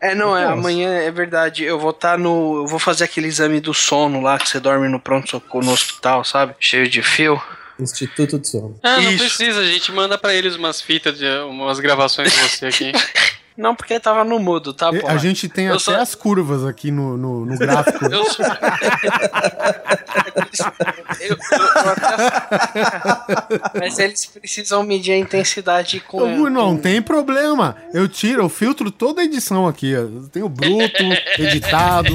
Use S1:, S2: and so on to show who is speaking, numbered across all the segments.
S1: É, não, é, amanhã é verdade. Eu vou estar no. Eu vou fazer aquele exame do sono lá que você dorme no pronto-socorro no hospital, sabe? Cheio de fio.
S2: Instituto de Sono.
S3: Ah, não
S1: Isso.
S3: precisa, a gente manda pra eles umas fitas, de umas gravações de você aqui.
S1: Não, porque tava no mudo, tá bom.
S4: A gente tem
S1: Eu
S4: até
S1: só-
S4: as curvas aqui no, no, no gráfico.
S3: Eu sou...
S1: Eu- eu- até- Mas eles precisam medir a intensidade com.
S4: Não
S1: com-
S4: tem problema. Eu tiro, eu filtro toda a edição aqui. ó. Eu tenho bruto, editado.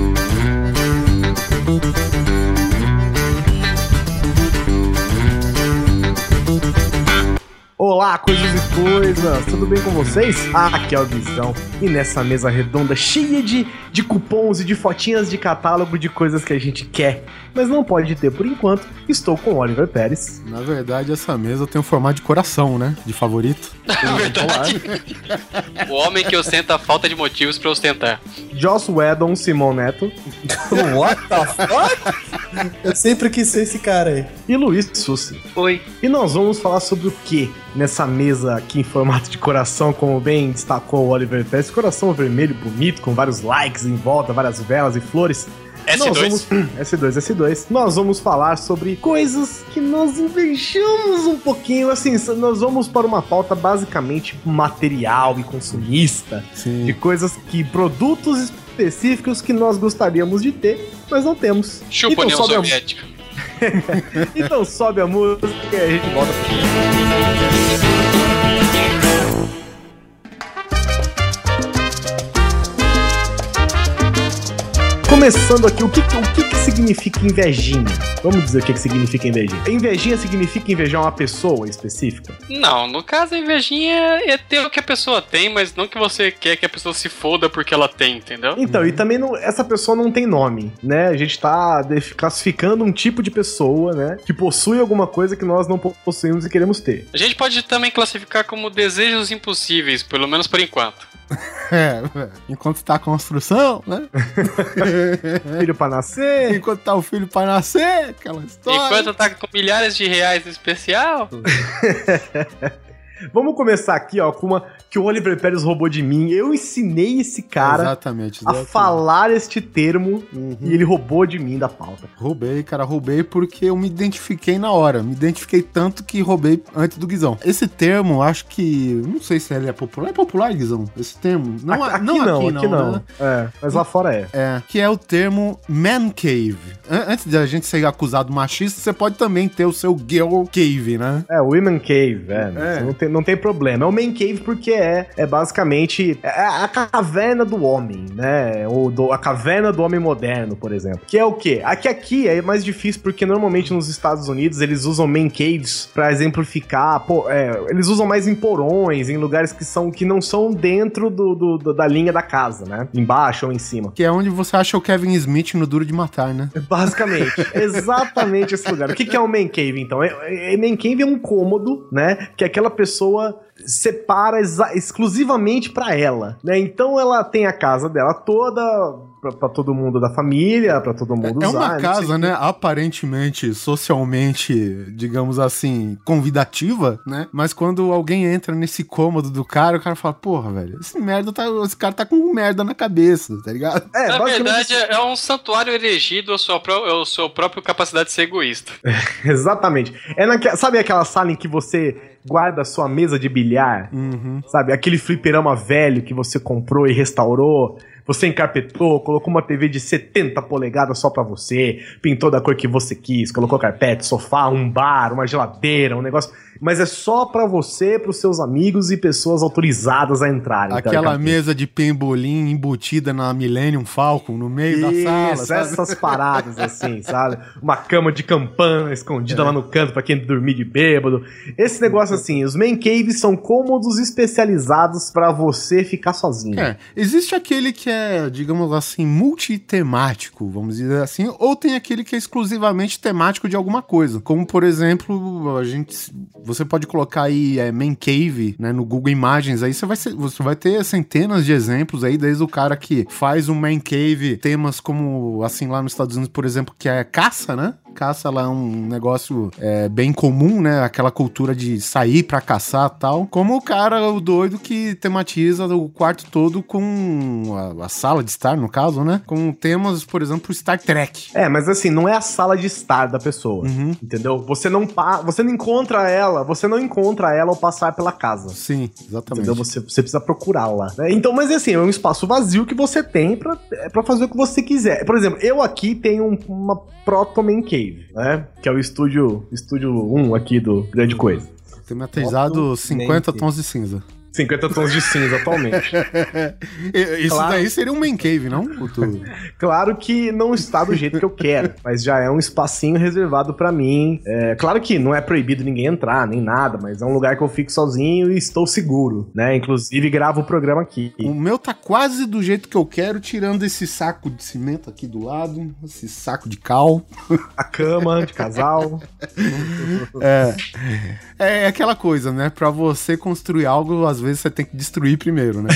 S5: Olá, coisas e coisas, tudo bem com vocês? Aqui é o Guizão e nessa mesa redonda cheia de, de cupons e de fotinhas de catálogo de coisas que a gente quer, mas não pode ter por enquanto, estou com o Oliver Pérez.
S4: Na verdade, essa mesa tem um formato de coração, né? De favorito.
S3: Verdade. o homem que ostenta a falta de motivos pra ostentar.
S5: Joss Whedon, Simon Neto
S2: What the fuck? Eu sempre quis ser esse cara aí.
S5: e Luiz Sussi.
S1: Oi.
S5: E nós vamos falar sobre o que nessa mesa aqui em formato de coração, como bem destacou o Oliver Pérez, coração vermelho bonito, com vários likes em volta, várias velas e flores.
S3: S2.
S5: Nós vamos, S2, S2. Nós vamos falar sobre coisas que nós invejamos um pouquinho. Assim, nós vamos para uma pauta basicamente material e consumista.
S4: Sim.
S5: De coisas que. produtos específicos que nós gostaríamos de ter, mas não temos.
S3: Chupa
S5: Então
S3: União Soviética.
S5: Então sobe a música e a gente volta Começando aqui, o que, o que, que significa invejinha? Vamos dizer o que, que significa invejinha. Invejinha significa invejar uma pessoa específica?
S3: Não, no caso a invejinha é ter o que a pessoa tem, mas não que você quer que a pessoa se foda porque ela tem, entendeu?
S5: Então, e também não- essa pessoa não tem nome, né? A gente tá classificando um tipo de pessoa, né? Que possui alguma coisa que nós não po- possuímos e queremos ter.
S3: A gente pode também classificar como desejos impossíveis, pelo menos por enquanto.
S4: É, enquanto tá a construção, né?
S5: Filho pra nascer.
S4: Enquanto tá o filho pra nascer, aquela história.
S3: Enquanto tá com milhares de reais no especial,
S5: Vamos começar aqui, ó, com uma que o Oliver Pérez roubou de mim. Eu ensinei esse cara
S4: Exatamente.
S5: a
S4: exatamente.
S5: falar este termo
S4: Uhum.
S5: e ele roubou de mim da pauta.
S4: Roubei, cara, roubei porque eu me identifiquei na hora. Me identifiquei tanto que roubei antes do Guizão. Esse termo, acho que. Não sei se ele é popular. É popular, Guizão? Esse termo? Não,
S5: aqui,
S4: a-
S5: aqui não, aqui não.
S4: né?
S5: É, mas lá fora é.
S4: É, que é o termo man cave. An- Antes de a gente ser acusado machista, você pode também ter o seu girl cave, né?
S5: É, Women Cave, é.
S4: É.
S5: Não, tem, não tem problema. É o Man Cave porque é, é basicamente é a caverna do homem, né? Ou do- a caverna do homem moderno, por exemplo. Que é o quê? Aqui aqui é mais difícil porque normalmente nos Estados Unidos eles usam Man Caves pra exemplificar. pô, é, eles usam mais em porões, em lugares que, são, que não são dentro do, do- do- da linha da casa, né? Embaixo ou em cima.
S4: Que é onde você acha o Kevin Smith no Duro de Matar, né?
S5: Basicamente, exatamente esse lugar. O que, que é o man cave, então? É, é, man cave é um cômodo, né? Que aquela pessoa separa exa- exclusivamente pra ela, né? Então ela tem a casa dela toda pra, pra todo mundo da família, pra todo mundo
S4: É
S5: usar.
S4: uma
S5: não sei
S4: casa, né, aparentemente, socialmente, digamos assim, convidativa, né? Mas quando alguém entra nesse cômodo do cara, o cara fala, porra, velho, esse merda tá. Esse cara tá com merda na cabeça, tá ligado?
S5: É,
S3: na
S5: basicamente
S3: verdade é um santuário erigido à sua, pró à sua própria capacidade de ser egoísta.
S5: Exatamente. É naque- sabe aquela sala em que você guarda a sua mesa de bilhar?
S4: Uhum.
S5: Sabe? Aquele fliperama velho que você comprou e restaurou. Você encarpetou, colocou uma TV de 70 polegadas só pra você, pintou da cor que você quis, colocou carpete, sofá, um bar, uma geladeira, um negócio. Mas é só pra você, pros seus amigos e pessoas autorizadas a entrarem.
S4: Aquela
S5: teoricamente.
S4: mesa de pembolim embutida na Millennium Falcon no meio da sala,
S5: Isso,
S4: sabe?
S5: essas paradas assim, sabe? Uma cama de campana escondida lá no canto pra quem dormir de bêbado. Esse negócio assim, os main caves são cômodos especializados pra você ficar sozinho.
S4: É, existe aquele que é é, digamos assim, multitemático, vamos dizer assim, ou tem aquele que é exclusivamente temático de alguma coisa. Como, por exemplo, a gente. Você pode colocar aí é, Man Cave, né, no Google Imagens, aí você vai, ser- você vai ter centenas de exemplos aí, desde o cara que faz um Man Cave, temas como, assim, lá nos Estados Unidos, por exemplo, que é caça, né? Caça lá é um negócio é, bem comum, né? Aquela cultura de sair pra caçar e tal. Como o cara, o doido que tematiza o quarto todo com a, a sala de estar, no caso, né? Com temas, por exemplo, Star Trek.
S5: É, mas assim, não é a sala de estar da pessoa.
S4: Uhum.
S5: Entendeu? Você não pa você não encontra ela, você não encontra ela ao passar pela casa.
S4: Sim, exatamente.
S5: Entendeu? Você, você precisa procurá-la. né? Então, mas assim, é um espaço vazio que você tem pra, é, fazer o que você quiser. Por exemplo, eu aqui tenho um- uma Proto Man Cave, né? Que é o estúdio, estúdio 1 aqui do Grande Coisa.
S4: Tematizado 50 tons de cinza.
S5: 50 tons de cinza atualmente.
S4: Isso
S5: Claro.
S4: daí seria um man cave, não?
S5: Claro que não está do jeito que eu quero, mas já é um espacinho reservado pra mim. É, claro que não é proibido ninguém entrar, nem nada, mas é um lugar que eu fico sozinho e estou seguro, né? Inclusive gravo o programa aqui.
S4: O meu tá quase do jeito que eu quero, tirando esse saco de cimento aqui do lado, esse saco de cal.
S5: A cama de casal.
S4: É, é aquela coisa, né? Pra você construir algo, às vezes você tem que destruir primeiro, né?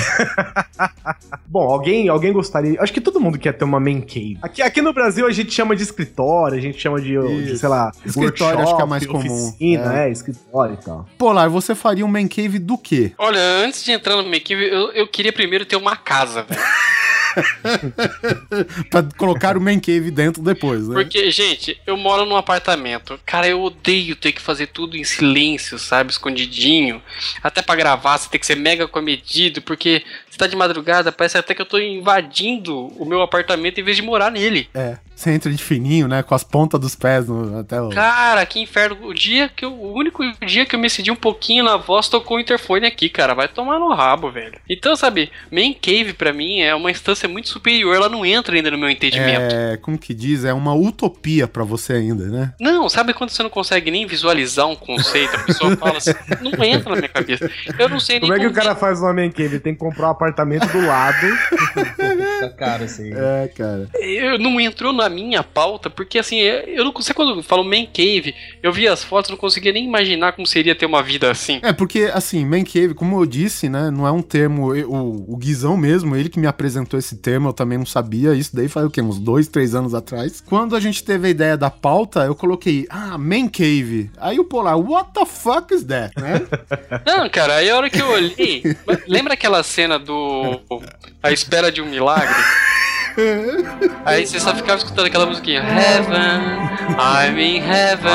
S5: Bom, alguém, alguém gostaria. Acho que todo mundo quer ter uma man cave. Aqui, aqui no Brasil a gente chama de escritório, a gente chama de, de, sei lá,
S4: Escritório acho que é mais comum.
S5: Oficina, é. escritório e tal.
S4: Polar, você faria um man cave do quê?
S3: Olha, antes de entrar no make eu, eu queria primeiro ter uma casa, velho.
S4: pra colocar o man cave dentro depois, né?
S3: Porque, gente, eu moro num apartamento. Cara, eu odeio ter que fazer tudo em silêncio, sabe? Escondidinho. Até pra gravar, você tem que ser mega comedido, porque você tá de madrugada, parece até que eu tô invadindo o meu apartamento em vez de morar nele.
S4: É, você entra de fininho, né? Com as pontas dos pés no, até o...
S3: Cara, que inferno. O dia que eu, o único dia que eu me cedi um pouquinho na voz tocou o interfone aqui, cara. Vai tomar no rabo, velho. Então, sabe, Main Cave pra mim é uma instância muito superior. Ela não entra ainda no meu entendimento.
S4: É, como que diz? É uma utopia pra você ainda, né?
S3: Não, sabe quando você não consegue nem visualizar um conceito? A pessoa fala assim, não entra na minha cabeça. Eu não sei nem
S5: Como é que o cara faz uma man cave? Ele tem que comprar um apartamento do lado.
S2: Fica caro assim.
S4: É, cara.
S3: Eu não entrou na minha pauta, porque assim, eu não consigo. Quando eu falo Man Cave, eu vi as fotos, não conseguia nem imaginar como seria ter uma vida assim.
S4: É, porque, assim, man cave, como eu disse, né, não é um termo, o, o Guizão mesmo, ele que me apresentou esse termo, eu também não sabia, isso daí faz o quê, uns dois, três anos atrás. Quando a gente teve a ideia da pauta, eu coloquei, ah, man cave. Aí o Polar, what the fuck is that, né?
S3: Não, cara, aí a hora que eu olhei. lembra aquela cena do. A Espera de um Milagre? Aí você só ficava escutando aquela musiquinha Heaven, I'm in heaven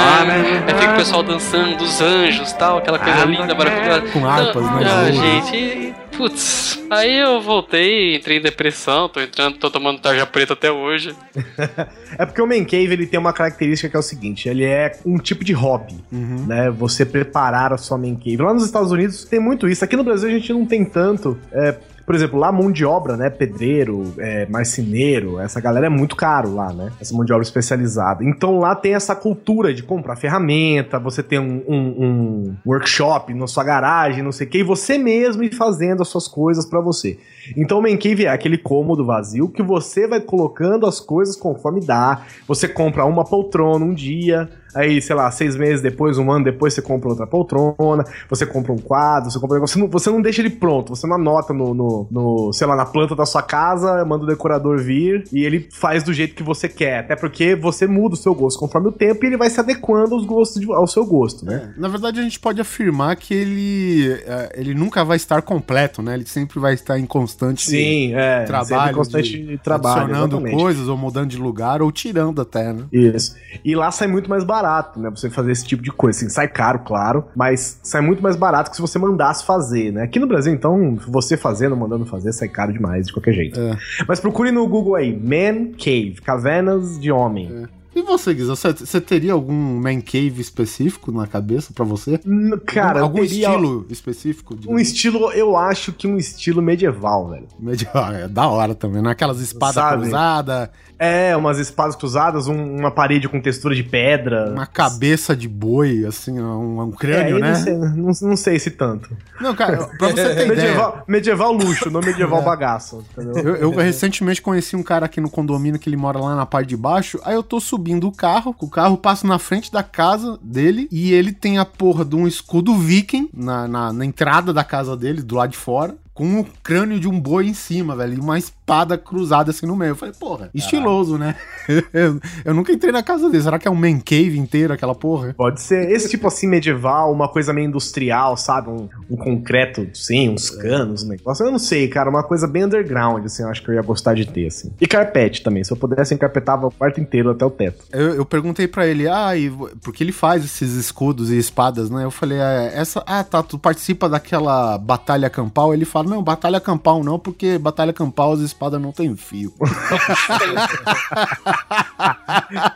S3: Aí fica o pessoal dançando, os anjos tal, aquela coisa linda, maravilhosa
S4: Com harpas, né,
S3: Ah, gente, putz Aí eu voltei, entrei em depressão, tô entrando, tô tomando tarja preta até hoje
S5: É porque o man cave ele tem uma característica que é o seguinte: ele é um tipo de hobby,
S4: Uhum.
S5: né? Você preparar a sua man cave. Lá nos Estados Unidos tem muito isso. Aqui no Brasil a gente não tem tanto. é, por exemplo, lá mão de obra, né? Pedreiro, é, marceneiro, essa galera é muito caro lá, né? Essa mão de obra especializada. Então lá tem essa cultura de comprar ferramenta, você tem um, um- um workshop na sua garagem, não sei o que, e você mesmo ir fazendo as suas coisas pra você. Então o Man Cave é aquele cômodo vazio que você vai colocando as coisas conforme dá. Você compra uma poltrona um dia, aí, sei lá, seis meses depois, um ano depois, você compra outra poltrona, você compra um quadro, você compra um negócio. Você não, você não deixa ele pronto, você não anota no, no, no, sei lá, na planta da sua casa, manda o decorador vir e ele faz do jeito que você quer. Até porque você muda o seu gosto conforme o tempo e ele vai se adequando aos gostos de- ao seu gosto, né?
S4: Na verdade, a gente pode afirmar que ele, é, ele nunca vai estar completo, né? Ele sempre vai estar em constante
S5: Sim, é.
S4: trabalho,
S5: constante
S4: de-
S5: trabalho.
S4: adicionando
S5: exatamente.
S4: coisas ou mudando de lugar ou tirando até, né?
S5: Isso. E lá sai muito mais barato, né? Você fazer esse tipo de coisa. Assim, sai caro, claro, mas sai muito mais barato que se você mandasse fazer, né? Aqui no Brasil, então, você fazendo, mandando fazer, sai caro demais, de qualquer jeito.
S4: É.
S5: Mas procure no Google aí, Man Cave, cavernas de homem.
S4: E você, Guiza, você, teria algum man cave específico na cabeça pra você?
S5: Cara,
S4: algum
S5: teria
S4: estilo específico?
S5: um estilo, eu acho que um estilo medieval, velho.
S4: Medieval, é da hora também, né? Aquelas espadas cruzadas,
S5: É, umas espadas cruzadas, um- uma parede com textura de pedra.
S4: Uma cabeça de boi, assim, um, um crânio,
S5: É,
S4: né?
S5: Não sei, não, não sei se tanto.
S4: Não, cara, pra você ter ideia.
S5: Medieval, medieval luxo, não medieval bagaço. Entendeu?
S4: Eu, eu recentemente conheci um cara aqui no condomínio que ele mora lá na parte de baixo. Aí eu tô subindo o carro, o carro passa na frente da casa dele e ele tem a porra de um escudo viking na, na, na entrada da casa dele, do lado de fora. Com o crânio de um boi em cima, velho. E uma espada cruzada assim no meio. Eu falei, porra, estiloso, né? eu, eu nunca entrei na casa dele. Será que é um man cave inteiro aquela porra?
S5: Pode ser esse tipo assim medieval, uma coisa meio industrial, sabe? Um, um concreto, sim, uns canos, um negócio. Eu não sei, cara, uma coisa bem underground, assim, eu acho que eu ia gostar de ter, assim. E carpete também, se eu pudesse, eu encarpetava o quarto inteiro até o teto.
S4: Eu, eu perguntei pra ele, ah, e porque ele faz esses escudos e espadas, né? Eu falei, é, essa, ah, tá, tu participa daquela batalha campal? Ele fala, não, batalha campal não, porque batalha campal as espadas não tem fio.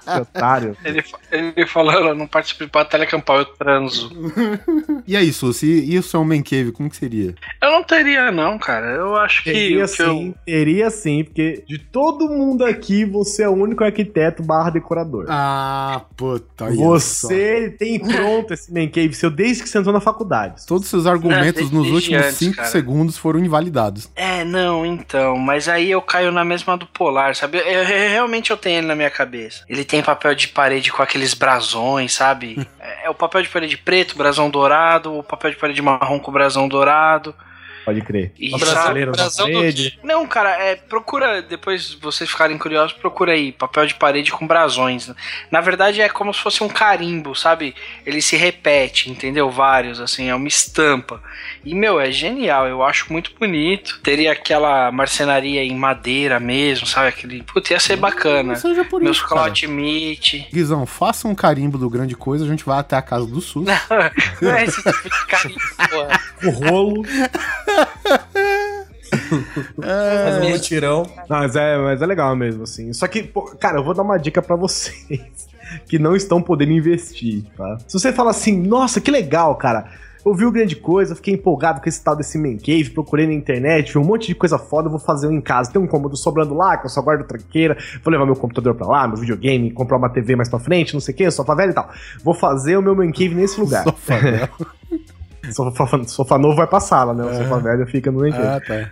S5: Que otário.
S1: Ele, ele falou, eu não participo de batalha campal, eu transo.
S4: e aí, Susi, e o seu man cave, como que seria?
S1: Eu não teria, não, cara. Eu acho que.
S5: Teria
S1: que eu-
S5: sim, teria sim, porque de todo mundo aqui, você é o único arquiteto barra decorador.
S4: Ah, puta, só.
S5: Você tem pronto esse man cave seu desde que você entrou na faculdade.
S4: Todos os seus argumentos
S1: Não,
S4: nos últimos
S1: antes,
S4: 5
S1: cara.
S4: segundos foram invalidados.
S1: É, não, então. Mas aí eu caio na mesma do Polar, sabe? Eu- eu- realmente eu tenho ele na minha cabeça. Ele tem papel de parede com aqueles brasões, sabe? é, é o papel de parede preto, brasão dourado, o papel de parede marrom com brasão dourado.
S5: Pode crer.
S1: E
S5: na
S3: brasão do-
S5: parede.
S1: Não, cara, é, procura, depois vocês ficarem curiosos, procura aí, papel de parede com brasões. Na verdade é como se fosse um carimbo, sabe? Ele se repete, entendeu? Vários, assim, é uma estampa. E, meu, é genial, eu acho muito bonito. Teria aquela marcenaria em madeira mesmo, sabe? Aquele. Putz, ia ser bacana.
S4: Não seja por
S1: Meus
S4: isso,
S1: meat.
S4: Guizão, faça um carimbo do grande coisa, a gente vai até a casa do SUS.
S1: Não é esse tipo de carimbo, porra.
S5: O rolo.
S2: Faz um mutirão.
S5: Mas é, mas é legal mesmo, assim. Só que, pô, cara, eu vou dar uma dica pra vocês que não estão podendo investir, tá? Se você fala assim, nossa, que legal, cara. Eu vi o grande coisa, fiquei empolgado com esse tal desse man cave, procurei na internet, vi um monte de coisa foda, eu vou fazer um em casa. Tem um cômodo sobrando lá, que eu só guardo tranqueira, vou levar meu computador pra lá, meu videogame, comprar uma TV mais pra frente, não sei o que, sofá velho e tal. Vou fazer o meu man cave nesse lugar.
S4: Sofá velho.
S5: Sofá, sofá novo vai pra sala, né? O sofá velho fica no cave.
S4: ah, tá.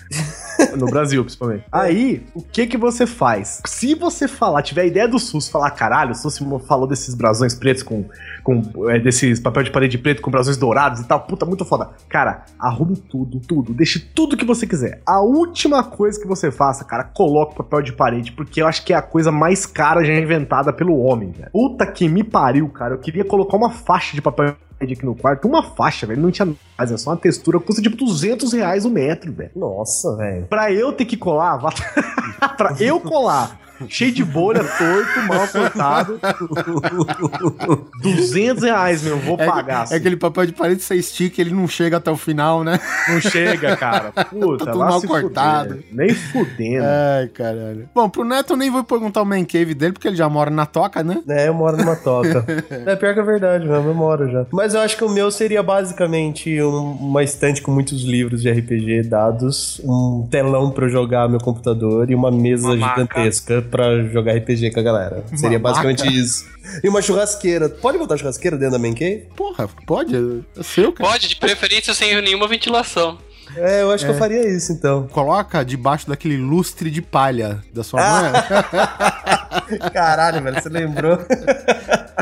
S5: No Brasil, principalmente. Aí, o que que você faz? Se você falar, tiver a ideia do SUS, falar, caralho, o SUS falou desses brasões pretos com. com é, desses papel de parede preto com brasões dourados e tal, puta, muito foda. Cara, arrume tudo, tudo. Deixe tudo que você quiser. A última coisa que você faça, cara, coloque papel de parede, porque eu acho que é a coisa mais cara já inventada pelo homem, velho. Puta que me pariu, cara. Eu queria colocar uma faixa de papel parede aqui no quarto, uma faixa, velho. Não tinha nada, é só uma textura, custa tipo 200 reais o metro, velho.
S2: Nossa, velho.
S5: Pra eu ter que colar, pra eu colar, cheio de bolha, torto, mal cortado, 200 reais, meu, vou
S4: É,
S5: pagar.
S4: é
S5: assim.
S4: aquele papel de parede você estica, ele não chega até o final, né?
S5: Não chega, cara. Puta,
S4: Tá tudo mal
S5: se
S4: cortado.
S5: fuder. Nem fudendo.
S4: Ai, caralho. Bom, pro Neto eu nem vou perguntar o man cave dele, porque ele já mora na toca, né?
S2: É, eu moro numa toca. é pior que é verdade mesmo, eu moro já. Mas eu acho que o meu seria basicamente um- uma estante com muitos livros de RPG dados, um telão pra eu jogar meu computador e uma mesa
S1: Uma maca.
S2: gigantesca pra jogar RPG com a galera. Seria basicamente isso. E uma churrasqueira. Pode botar churrasqueira dentro da Man Cave?
S4: Porra, pode? É seu, cara.
S3: Pode, de preferência sem nenhuma ventilação.
S2: É, eu acho que eu faria isso então.
S4: Coloca debaixo daquele lustre de palha da sua
S5: Ah.
S4: mãe.
S2: Caralho, velho, você lembrou?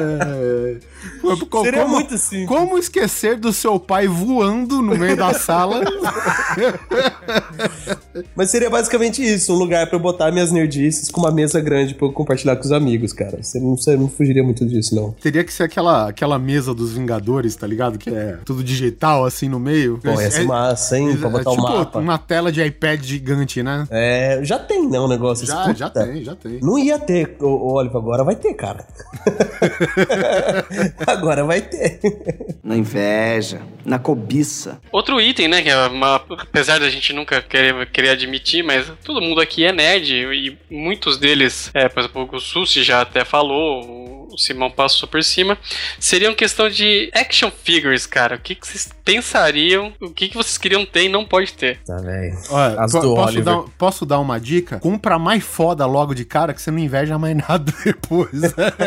S4: É. Pô, co-
S2: Seria
S4: como,
S2: muito simples.
S4: como esquecer do seu pai voando no meio da sala?
S2: Mas seria basicamente isso, um lugar pra eu botar minhas nerdices com uma mesa grande pra eu compartilhar com os amigos, cara. Você não, você não fugiria muito disso, não.
S4: Teria que ser aquela, aquela mesa dos Vingadores, tá ligado? Que é tudo digital, assim, no meio.
S2: Pô, ia ser
S4: É-
S2: massa, hein? Pra
S4: é
S2: botar o
S4: tipo
S2: mapa.
S4: uma tela de iPad gigante, né?
S2: É, já tem, né, um negócio
S4: Já,
S2: assim.
S4: já tem, já tem.
S2: Não ia ter, ô, ô, Oliver, agora vai ter, cara. agora vai ter.
S6: Na inveja, na cobiça.
S3: Outro item, né, que é uma, apesar da gente nunca querer, querer admitir, mas todo mundo aqui é nerd e muitos deles, é, por exemplo, o Susi já até falou, o Simão passou por cima, seriam questão de action figures, cara. O que, que vocês pensariam, o que, que vocês queriam ter e não pode ter?
S2: Tá, velho.
S4: Olha,
S2: As do
S4: posso,
S2: Oliver.
S4: dar, posso dar uma dica? Compra mais foda logo de cara que você não inveja mais nada depois.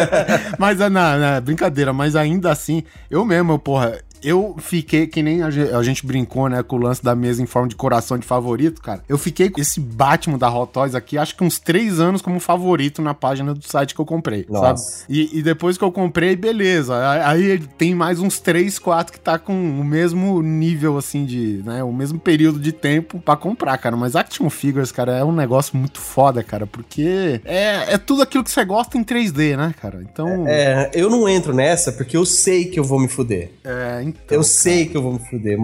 S4: mas, ah, não, não, brincadeira, mas ainda assim, eu mesmo, porra. Eu fiquei, que nem a a gente brincou, né, com o lance da mesa em forma de coração de favorito, cara. Eu fiquei com esse Batman da Hot Toys aqui, acho que uns três anos como favorito na página do site que eu comprei,
S2: Nossa.
S4: sabe? E, e depois que eu comprei, beleza. Aí tem mais uns três, quatro que tá com o mesmo nível, assim, de, né, o mesmo período de tempo pra comprar, cara. Mas Action Figures, cara, é um negócio muito foda, cara, porque é, é tudo aquilo que você gosta em 3D, né, cara? Então,
S2: É, eu não entro nessa porque eu sei que eu vou me fuder.
S4: é, então,
S2: Eu sei que eu vou me fuder.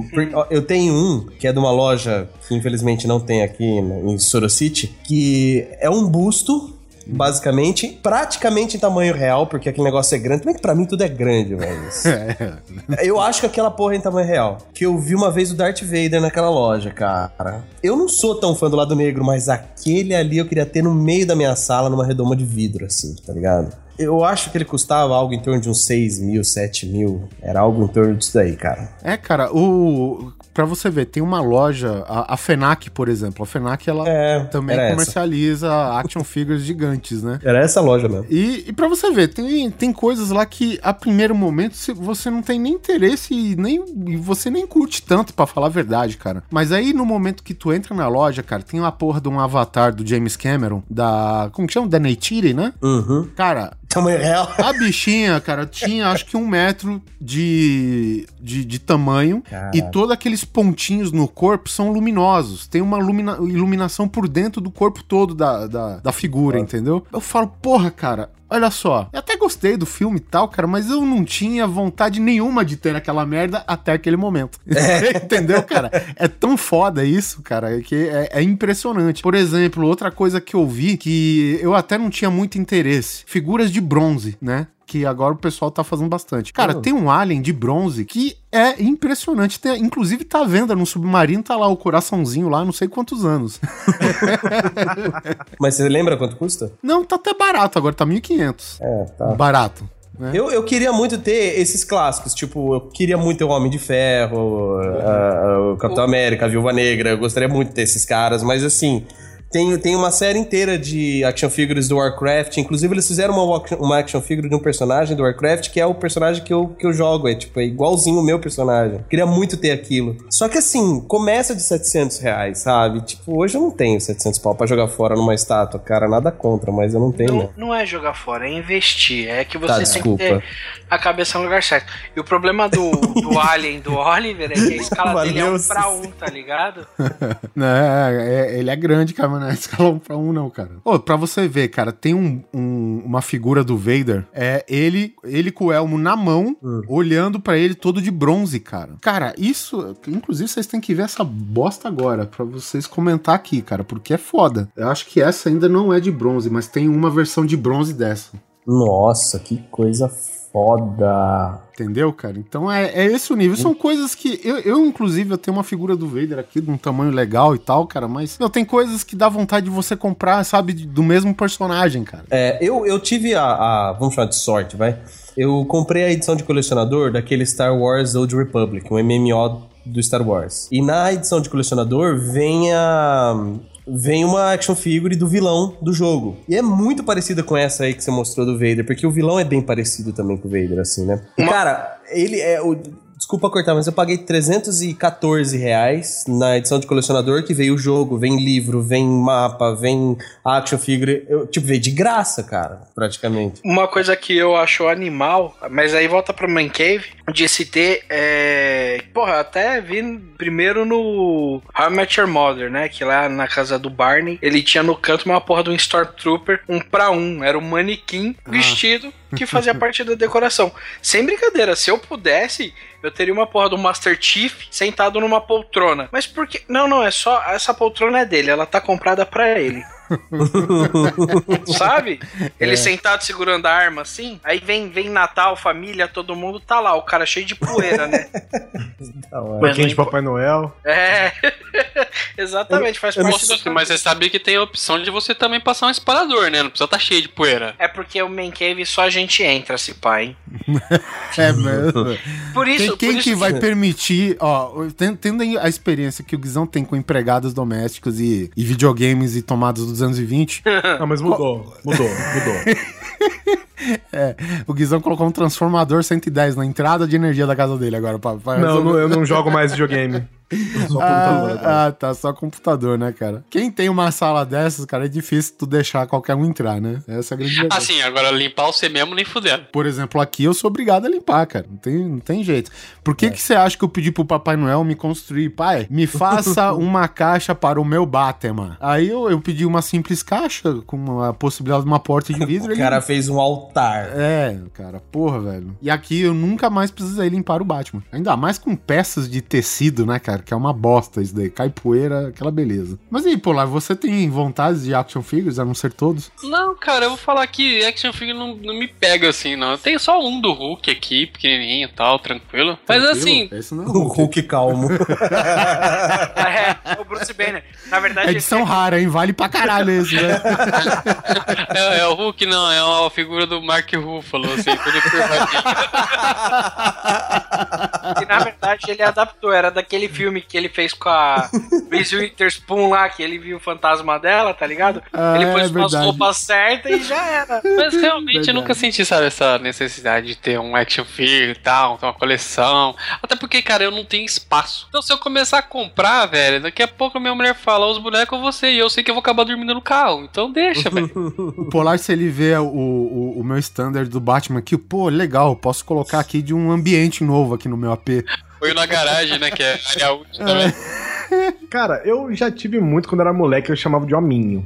S2: Eu tenho um, que é de uma loja que infelizmente não tem aqui em Sorocity, que é um busto, basicamente, praticamente em tamanho real, porque aquele negócio é grande. Também que pra mim tudo é grande, velho. Eu acho que aquela porra é em tamanho real. Que eu vi uma vez o Darth Vader naquela loja, cara. Eu não sou tão fã do lado negro, mas aquele ali eu queria ter no meio da minha sala, numa redoma de vidro, assim, tá ligado? Eu acho que ele custava algo em torno de uns 6 mil, 7 mil. Era algo em torno disso daí, cara.
S4: É, cara, o. Pra você ver, tem uma loja, a, a FENAC, por exemplo. A FENAC, ela
S2: É,
S4: também
S2: era essa.
S4: comercializa action figures gigantes, né?
S2: Era essa loja mesmo.
S4: E, e para você ver, tem, tem coisas lá que a primeiro momento você não tem nem interesse e, nem, e você nem curte tanto, pra falar a verdade, cara. Mas aí no momento que tu entra na loja, cara, tem uma porra de um avatar do James Cameron, da. Como que chama? Da Neytiri, né?
S2: Uhum.
S4: Cara,
S2: Tamanho real.
S4: a bichinha, cara, tinha acho que um metro de, de, de tamanho e todos aqueles pontinhos no corpo são luminosos. Tem uma lumina- iluminação por dentro do corpo todo da, da, da figura, entendeu? Eu falo, porra, cara. Olha só, eu até gostei do filme e tal, cara, mas eu não tinha vontade nenhuma de ter aquela merda até aquele momento. Entendeu, cara? É tão foda isso, cara, que é, é impressionante. Por exemplo, outra coisa que eu vi que eu até não tinha muito interesse: figuras de bronze, né? Que agora o pessoal tá fazendo bastante. Cara,
S2: Hum.
S4: tem um alien de bronze que é impressionante. Tem- inclusive tá à venda no submarino, tá lá o coraçãozinho lá, não sei quantos anos.
S2: Mas você lembra quanto custa?
S4: Não, tá até barato agora, tá 1.500.
S2: É, tá.
S4: Barato. né?
S2: Eu, eu queria muito ter esses clássicos, tipo, eu queria muito ter o Homem de Ferro, a- a- o Capitão América, a Viúva Negra, eu gostaria muito de ter esses caras, mas assim, tem, tem uma série inteira de action figures do Warcraft, inclusive eles fizeram uma, uma action figure de um personagem do Warcraft que é o personagem que eu, que eu jogo, é tipo, é igualzinho o meu personagem. Queria muito ter aquilo. Só que assim, começa de 700 reais, sabe? Tipo, hoje eu não tenho 700 pau pra jogar fora numa estátua, cara, nada contra, mas eu não tenho,
S1: Não,
S2: né?
S1: não é jogar fora, é investir. É que você
S2: Tá,
S1: tem
S2: desculpa.
S1: que ter a cabeça no lugar certo. E o problema do, do Alien, do Oliver, é que a escala dele é um
S2: Valeu,
S1: pra um, tá ligado?
S4: É, é, ele é grande, cara, não é escala um pra um, não, cara. Ô, pra você ver, cara, tem um, um- uma figura do Vader, é ele, ele com o elmo na mão, olhando pra ele todo de bronze, cara. Cara, isso, inclusive vocês têm que ver essa bosta agora, pra vocês comentar aqui, cara, porque é foda. Eu acho que essa ainda não é de bronze, mas tem uma versão de bronze dessa.
S2: Nossa, que coisa foda.
S4: Entendeu, cara? Então é, é esse o nível. São coisas que. Eu, eu, inclusive, eu tenho uma figura do Vader aqui de um tamanho legal e tal, cara. Mas eu tenho coisas que dá vontade de você comprar, sabe, do mesmo personagem, cara.
S2: É, eu, eu tive a, a- Vamos chamar de sorte, vai. Eu comprei a edição de colecionador daquele Star Wars Old Republic, um MMO do Star Wars. E na edição de colecionador vem a. Vem uma action figure do vilão do jogo. E é muito parecida com essa aí que você mostrou do Vader, porque o vilão é bem parecido também com o Vader, assim, né? E, cara, ele é. O, desculpa cortar, mas eu paguei 314 reais na edição de colecionador, que veio o jogo, vem livro, vem mapa, vem action figure. Eu, tipo, veio de graça, cara, praticamente.
S1: Uma coisa que eu acho animal, mas aí volta pro Man Cave, de se ter, é... Porra, até vi primeiro no How I Met Your Mother, né? Que lá na casa do Barney, ele tinha no canto uma porra de um Stormtrooper, um pra um. Era um manequim vestido que fazia parte da decoração. Sem brincadeira, se eu pudesse, eu teria uma porra do Master Chief sentado numa poltrona. Mas por que... Não, não, é só... Essa poltrona é dele, ela tá comprada pra ele. Sabe? Ele sentado segurando a arma assim. Aí vem, vem Natal, família, todo mundo tá lá, o cara cheio de poeira, né?
S5: Pouquinho de Papai Noel.
S1: É. Exatamente, faz
S2: eu
S1: parte sua
S3: mas você sabia que tem a opção de você também passar um esparador, né? Não precisa estar cheio de poeira.
S1: É porque o Man Cave só a gente entra, se pá, hein?
S4: É mesmo.
S1: Por isso,
S4: Quem, quem
S1: por
S4: que
S1: isso
S4: vai permitir, ó, ten- tendo aí a experiência que o Guizão tem com empregados domésticos e, e videogames e tomadas dos anos 20,
S5: Não, mas mudou. Mudou, mudou.
S4: o Guizão colocou um transformador 110 na entrada de energia da casa dele agora. Pra, pra
S5: Não,
S4: resolver.
S5: não, eu não jogo mais videogame. Computador agora.
S4: Ah, ah, tá, só computador, né, cara? Quem tem uma sala dessas, cara, é difícil tu deixar qualquer um entrar, né? Essa é a grande verdade.
S3: Assim, agora limpar você mesmo nem fudendo.
S4: Por exemplo, aqui eu sou obrigado a limpar, cara. Não tem, não tem jeito. Por que, que você acha que eu pedi pro Papai Noel me construir? Pai, me faça uma caixa para o meu Batman. Aí eu, eu pedi uma simples caixa com a possibilidade de uma porta de vidro.
S2: O
S4: ele-
S2: cara fez um altar.
S4: É, cara, porra, velho. E aqui eu nunca mais precisei limpar o Batman. Ainda mais com peças de tecido, né, cara? Que é uma bosta isso daí. Cai poeira, aquela beleza. Mas e aí, Polar, você tem vontade de action figures, a não ser todos?
S3: Não, cara, eu vou falar que action figure não, não me pega assim, não. Eu tenho só um do Hulk aqui, pequenininho e tal, tranquilo. Mas
S4: Tranquilo?
S3: assim,
S4: Esse não é
S2: O
S4: Hulk.
S2: Hulk calmo.
S1: É, o Bruce Banner. Na verdade,
S4: É edição rara, hein? Vale pra caralho esse, né?
S3: é, é o Hulk não, é uma figura do Mark Ruffalo, assim, tudo curvadinho.
S1: E na verdade ele adaptou, era daquele filme que ele fez com a Reese Witherspoon lá, que ele viu o fantasma dela, tá ligado?
S4: Ah,
S1: ele
S4: é
S1: pôs umas
S4: verdade.
S1: roupas certas e já era.
S3: Mas realmente
S4: Verdade.
S3: eu nunca senti, sabe, essa necessidade de ter um action figure e tal, ter uma coleção. Até porque, cara, eu não tenho espaço. Então se eu começar a comprar, velho, daqui a pouco a minha mulher fala, os bonecos eu vou ser, e eu sei que eu vou acabar dormindo no carro. Então deixa, velho.
S4: O Polar, se ele vê o, o, o meu standard do Batman aqui, pô, legal, posso colocar aqui de um ambiente novo aqui no meu AP.
S3: Foi na garagem, né, que é área útil também.
S5: Cara, eu já tive muito quando era moleque, eu chamava de hominho.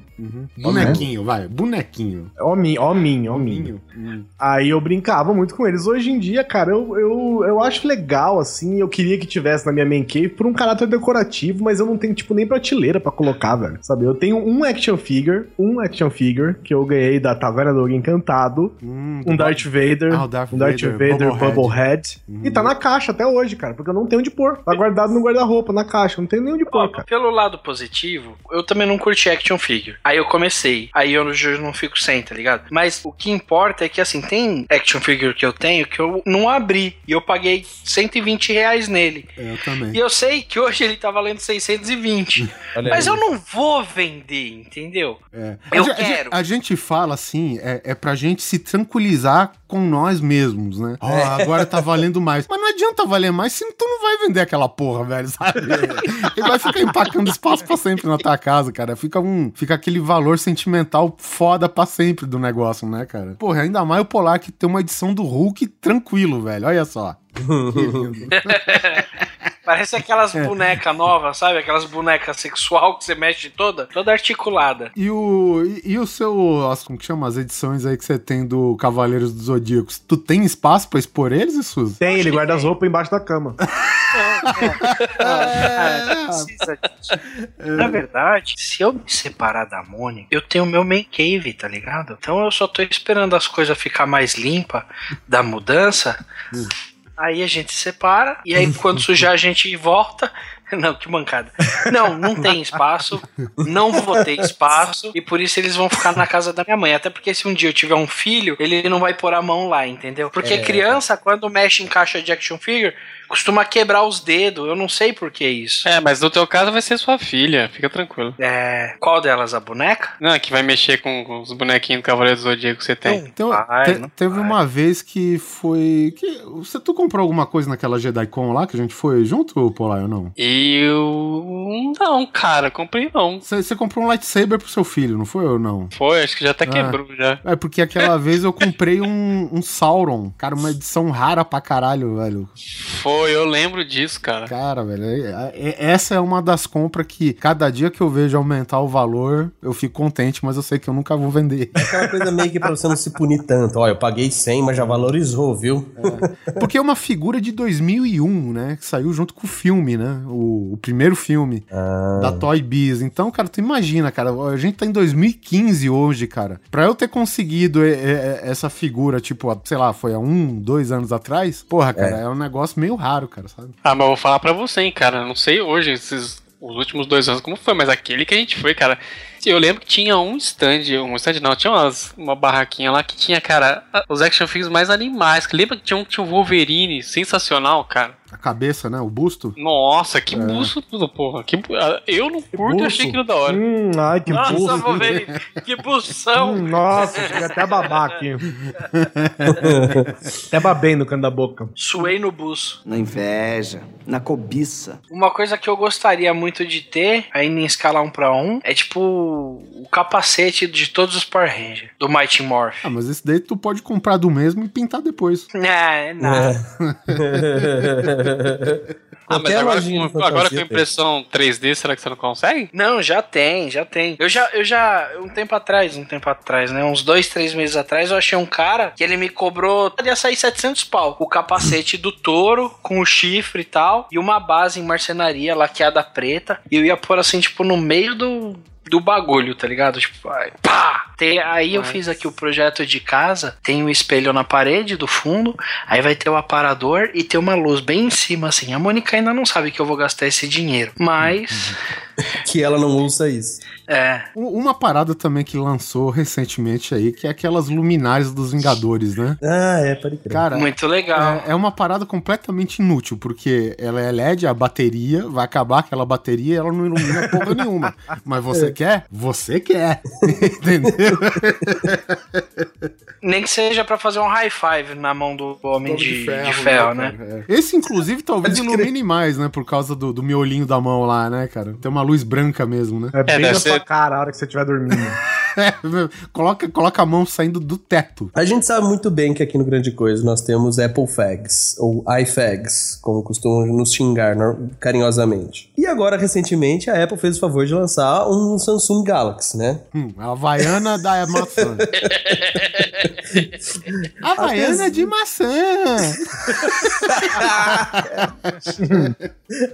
S4: Bonequinho, vai, bonequinho.
S5: Hominho, hominho, hominho.
S4: Hum.
S5: Aí eu brincava muito com eles. Hoje em dia, cara, eu, eu, eu acho legal, assim. Eu queria que tivesse na minha main cave por um caráter decorativo, mas eu não tenho, tipo, nem prateleira pra colocar, velho. Sabe? Eu tenho um action figure, um action figure que eu ganhei da Taverna do Encantado,
S4: Hum,
S5: um Darth Vader,
S4: Ah, Darth
S5: um Darth
S4: Vader,
S5: Vader,
S4: Bubblehead.
S5: Bubblehead. E tá na caixa até hoje, cara, porque eu não tenho onde pôr. Tá guardado no guarda-roupa, na caixa. Não tenho nem onde pôr, cara.
S1: pelo lado positivo, eu também não curti action figure. Aí eu comecei. Aí eu não fico sem, tá ligado? Mas o que importa é que, assim, tem action figure que eu tenho que eu não abri. E eu paguei 120 reais nele.
S4: Eu também.
S1: E eu sei que hoje ele tá valendo 620.
S2: Olha
S1: mas eu não vou vender, entendeu?
S4: É.
S1: Eu
S4: a,
S1: quero.
S4: A, gente fala assim, é, é pra gente se tranquilizar com nós mesmos, né? Ó, agora tá valendo mais. Mas não adianta valer mais se tu não vai vender aquela porra, velho, sabe? Vai ficar empacando espaço pra sempre na tua casa, cara. Fica um, fica aquele valor sentimental foda pra sempre do negócio, né, cara? Porra, ainda mais o Polar que tem uma edição do Hulk tranquilo, velho. Olha só. Que lindo.
S1: Parece aquelas bonecas novas, sabe? Aquelas bonecas sexual que você mexe toda, toda articulada.
S4: E o, e, e o seu, as- como que chama, as edições aí que você tem do Cavaleiros dos Zodíacos, tu tem espaço pra expor eles, Isuzu?
S5: Tem, ele guarda as roupas embaixo da cama.
S1: Não precisa disso. Na verdade, se eu me separar da Mônica, eu tenho meu main cave, tá ligado? Então eu só tô esperando as coisas ficar mais limpa da mudança. Aí a gente separa, e aí quando sujar a gente volta. Não, que mancada. Não, não tem espaço. Não vou ter espaço. E por isso eles vão ficar na casa da minha mãe. Até porque se um dia eu tiver um filho, ele não vai pôr a mão lá, entendeu? Porque criança, quando mexe em caixa de action figure, costuma quebrar os dedos. Eu não sei por que isso.
S3: É, mas no teu caso vai ser sua filha, fica tranquilo.
S1: É. Qual delas? A boneca?
S3: Não, que vai mexer com, com os bonequinhos do Cavaleiro do Zodíaco que você tem.
S4: Então,
S1: vai,
S4: te- teve
S1: vai.
S4: uma vez que foi. Que, você, tu comprou alguma coisa naquela JediCon lá que a gente foi junto, Polar, ou não?
S3: Eu. Não, cara, comprei não.
S4: Você você comprou um lightsaber pro seu filho, não foi ou não?
S3: Foi, acho que já até
S4: Ah.
S3: quebrou já.
S4: É porque aquela vez eu comprei um, um Sauron. Cara, uma edição rara pra caralho, velho.
S3: Foi, eu lembro disso, cara.
S4: Cara, velho, é- é- essa é uma das compras que cada dia que eu vejo aumentar o valor, eu fico contente, mas eu sei que eu nunca vou vender.
S2: Aquela coisa meio que pra você não se punir tanto. Ó, eu paguei 100, mas já valorizou, viu?
S4: Porque é uma figura de 2001, né? Que saiu junto com o filme, né? O, o primeiro filme
S2: Ah,
S4: da Toy Biz. Então, cara, tu imagina, cara, a gente tá em 2015 hoje, cara. Pra eu ter conseguido é, é, essa figura, tipo, sei lá, foi há um, dois anos atrás, porra, cara, é, um negócio meio raro, cara, sabe?
S3: Ah, mas eu vou falar pra você, hein, cara. Não sei hoje, esses os últimos dois anos como foi, mas aquele que a gente foi, cara. Eu lembro que tinha um stand, um stand não, tinha umas, uma barraquinha lá que tinha, cara, os action figures mais animais. Lembra que tinha um que tinha um Wolverine sensacional, cara?
S4: A cabeça, né? O busto.
S3: Nossa, que busto tudo, porra. Que, ah, eu não curto e achei aquilo da hora.
S5: Hum, ai, que
S1: Nossa,
S5: busto.
S1: Wolverine, que bução!
S5: Hum, nossa, chega até a babar aqui. até babei no canto da boca.
S1: Suei no buço.
S6: Na inveja, na cobiça.
S1: Uma coisa que eu gostaria muito de ter, ainda em escala 1 pra 1, é tipo o capacete de todos os Power Rangers, do Mighty Morph.
S4: Ah, mas esse daí tu pode comprar do mesmo e pintar depois.
S1: Não, é nada.
S3: Ah, mas agora, com, agora com impressão 3D, será que você não consegue?
S1: Não, já tem, já tem. Eu já, eu já, um tempo atrás, um tempo atrás, né? Uns dois, três meses atrás, eu achei um cara que ele me cobrou, ia sair 700 pau. O capacete do touro, com o chifre e tal, e uma base em marcenaria laqueada preta. E eu ia pôr assim, tipo, no meio do, do bagulho, tá ligado? Tipo, aí, pá! Tem, aí eu fiz aqui o projeto de casa, tem um espelho na parede do fundo, aí vai ter o aparador e tem uma luz bem em cima, assim. A Mônica ainda não sabe que eu vou gastar esse dinheiro, mas...
S2: Que ela não ouça isso.
S1: É,
S4: Uma parada também que lançou recentemente aí, que é aquelas luminárias dos Vingadores, né?
S2: Ah, é, pode crer.
S4: Cara,
S1: muito legal.
S4: é, é uma parada completamente inútil, porque ela é LED, a bateria, vai acabar aquela bateria e ela não ilumina porra nenhuma. Mas você quer? Você quer. Entendeu?
S1: Nem que seja pra fazer um high five na mão do homem de, de ferro, né?
S4: cara? É. Esse, inclusive, talvez ilumine mais, né? Por causa do, do miolinho da mão lá, né, cara? Tem uma luz branca mesmo, né?
S5: É bem
S3: deve ser-
S5: cara a hora que você estiver dormindo.
S4: coloca, coloca a mão saindo do teto.
S2: A gente sabe muito bem que aqui no Grande Coisa nós temos Apple Fags, ou iFags, como costumam nos xingar carinhosamente. E agora, recentemente, a Apple fez o favor de lançar um Samsung Galaxy, né?
S4: Hum, a Havaiana da maçã. Havaiana de maçã.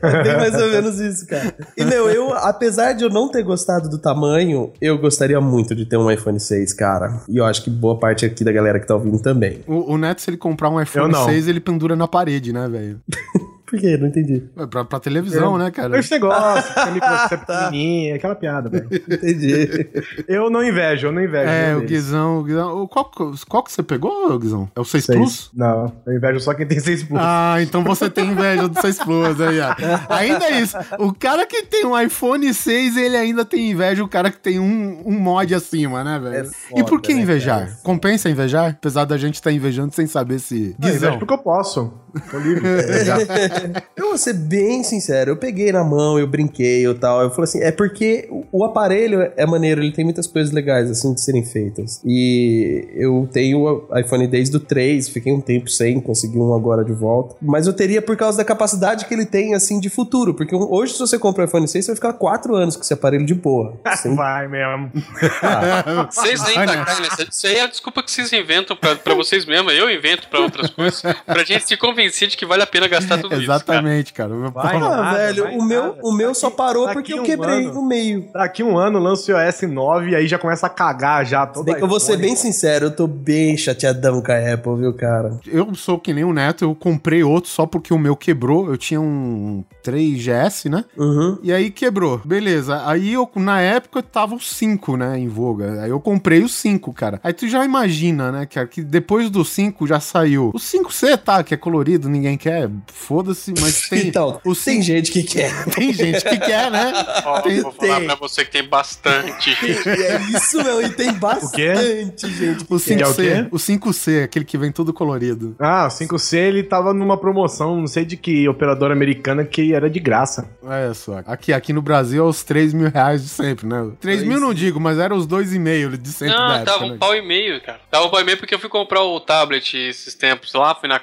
S2: É bem mais ou menos isso, cara. E, meu, eu, apesar de eu não ter gostado do tamanho, eu gostaria muito de ter um iPhone 6, cara. E eu acho que boa parte aqui da galera que tá ouvindo também.
S4: O, o Neto, se ele comprar um iPhone
S5: não.
S4: 6, ele pendura na parede, né, velho?
S2: Por quê? Não entendi.
S4: É Pra, pra televisão, né, cara?
S5: Esse negócio, que é pequenininha, aquela piada, velho.
S2: Entendi.
S5: Eu não invejo, eu não invejo.
S4: É, o. Guizão. O Guizão o- qual, que- qual que você pegou, Guizão? É o 6
S5: Seis.
S4: Plus?
S5: Não, eu invejo só quem tem 6 Plus.
S4: Ah, então você tem inveja do 6 Plus aí, ó. Ainda é isso. O cara que tem um iPhone 6, ele ainda tem inveja do cara que tem um, um mod acima, né, velho?
S2: É
S4: e por que
S2: né,
S4: invejar?
S2: cara?
S4: Compensa invejar? Apesar da gente estar invejando sem saber se.
S5: Não,
S4: Guizão.
S5: invejo porque eu posso. Tô livre.
S2: Eu vou ser bem sincero, eu peguei na mão, eu brinquei e tal. Eu falei assim, é porque o- aparelho é maneiro, ele tem muitas coisas legais, assim, de serem feitas. E eu tenho o iPhone desde o 3, fiquei um tempo sem, consegui um agora de volta. Mas eu teria por causa da capacidade que ele tem, assim, de futuro. Porque hoje, se você compra o iPhone 6, você vai ficar 4 anos com esse aparelho de boa. Assim,
S5: Vai mesmo.
S3: Vocês ainda caem nessa. Isso aí é a desculpa que vocês inventam pra, pra vocês mesmos. Eu invento pra outras coisas. Pra gente se convencer de que vale a pena gastar tudo isso. Cara.
S4: Exatamente, cara.
S5: Vai,
S2: ah,
S5: nada,
S2: velho,
S5: vai
S2: o meu,
S5: nada.
S2: o meu só
S5: Daqui-
S2: parou
S5: daqui
S2: porque eu
S5: um
S2: quebrei
S5: ano.
S2: no meio.
S5: Daqui um ano lança o iOS 9 e aí já começa a cagar já.
S2: Que eu vou ser bem sincero, eu tô bem chateadão com a Apple, viu, cara?
S4: Eu sou que nem o Neto, eu comprei outro só porque o meu quebrou. Eu tinha um 3GS, né?
S2: Uhum.
S4: E aí quebrou. Beleza. Aí eu, na época, tava o 5, né, em voga. Aí eu comprei o 5, cara. Aí tu já imagina, né, cara, que depois do 5 já saiu. O 5C, tá, que é colorido, ninguém quer. Foda-se, mas tem.
S2: então,
S4: o
S2: tem
S4: 5
S2: gente que quer.
S4: tem gente que quer, né?
S3: Ó,
S4: Tem-
S3: vou falar
S2: tem.
S3: pra você que tem bastante.
S2: E é isso, meu, e tem bastante gente.
S4: O
S5: Que é o
S4: 5C,
S5: quê?
S4: o 5C, aquele que vem todo colorido.
S5: Ah, o 5C ele tava numa promoção, não sei de que operadora americana que era de graça.
S4: Olha só. Aqui, aqui no Brasil é os 3 mil reais de sempre, né? 3 mil não digo, mas era os 2,5 de sempre
S3: Não,
S4: época,
S3: tava
S4: né?
S3: um pau e meio, cara. Tava um pau e meio porque eu fui comprar o tablet esses tempos lá, fui na.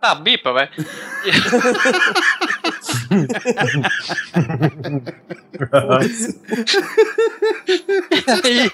S3: Ah, bipa, vai. aí,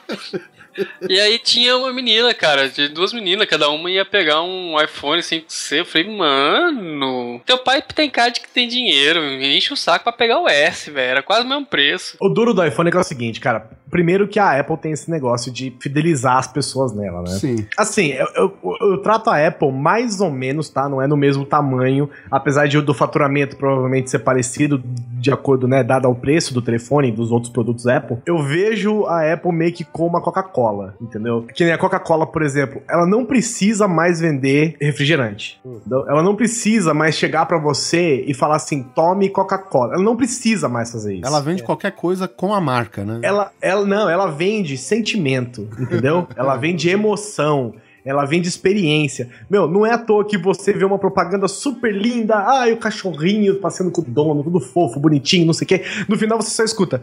S3: E aí tinha uma menina, cara, de duas meninas, cada uma ia pegar um iPhone 5C. Eu falei, mano, teu pai tem cara de que tem dinheiro, enche o saco pra pegar o S, velho. Era quase o mesmo preço.
S5: O duro do iPhone é, que é o seguinte, cara. Primeiro que a Apple tem esse negócio de fidelizar as pessoas nela, né?
S4: Sim.
S5: Assim, eu, eu- eu trato a Apple mais ou menos, tá? Não é no mesmo tamanho, apesar de do faturamento provavelmente ser parecido de acordo, né, dado ao preço do telefone e dos outros produtos Apple. Eu vejo a Apple meio que como a Coca-Cola, entendeu? Que nem a Coca-Cola, por exemplo, ela não precisa mais vender refrigerante. entendeu? Ela não precisa mais chegar pra você e falar assim, tome Coca-Cola. Ela não precisa mais fazer isso.
S4: Ela vende qualquer coisa com a marca, né?
S5: Ela, ela não, ela vende sentimento, entendeu? ela vende emoção. Ela vende experiência. Meu, não é à toa que você vê uma propaganda super linda. Ai, o cachorrinho passeando com o dono, tudo fofo, bonitinho, não sei o quê. No final você só escuta.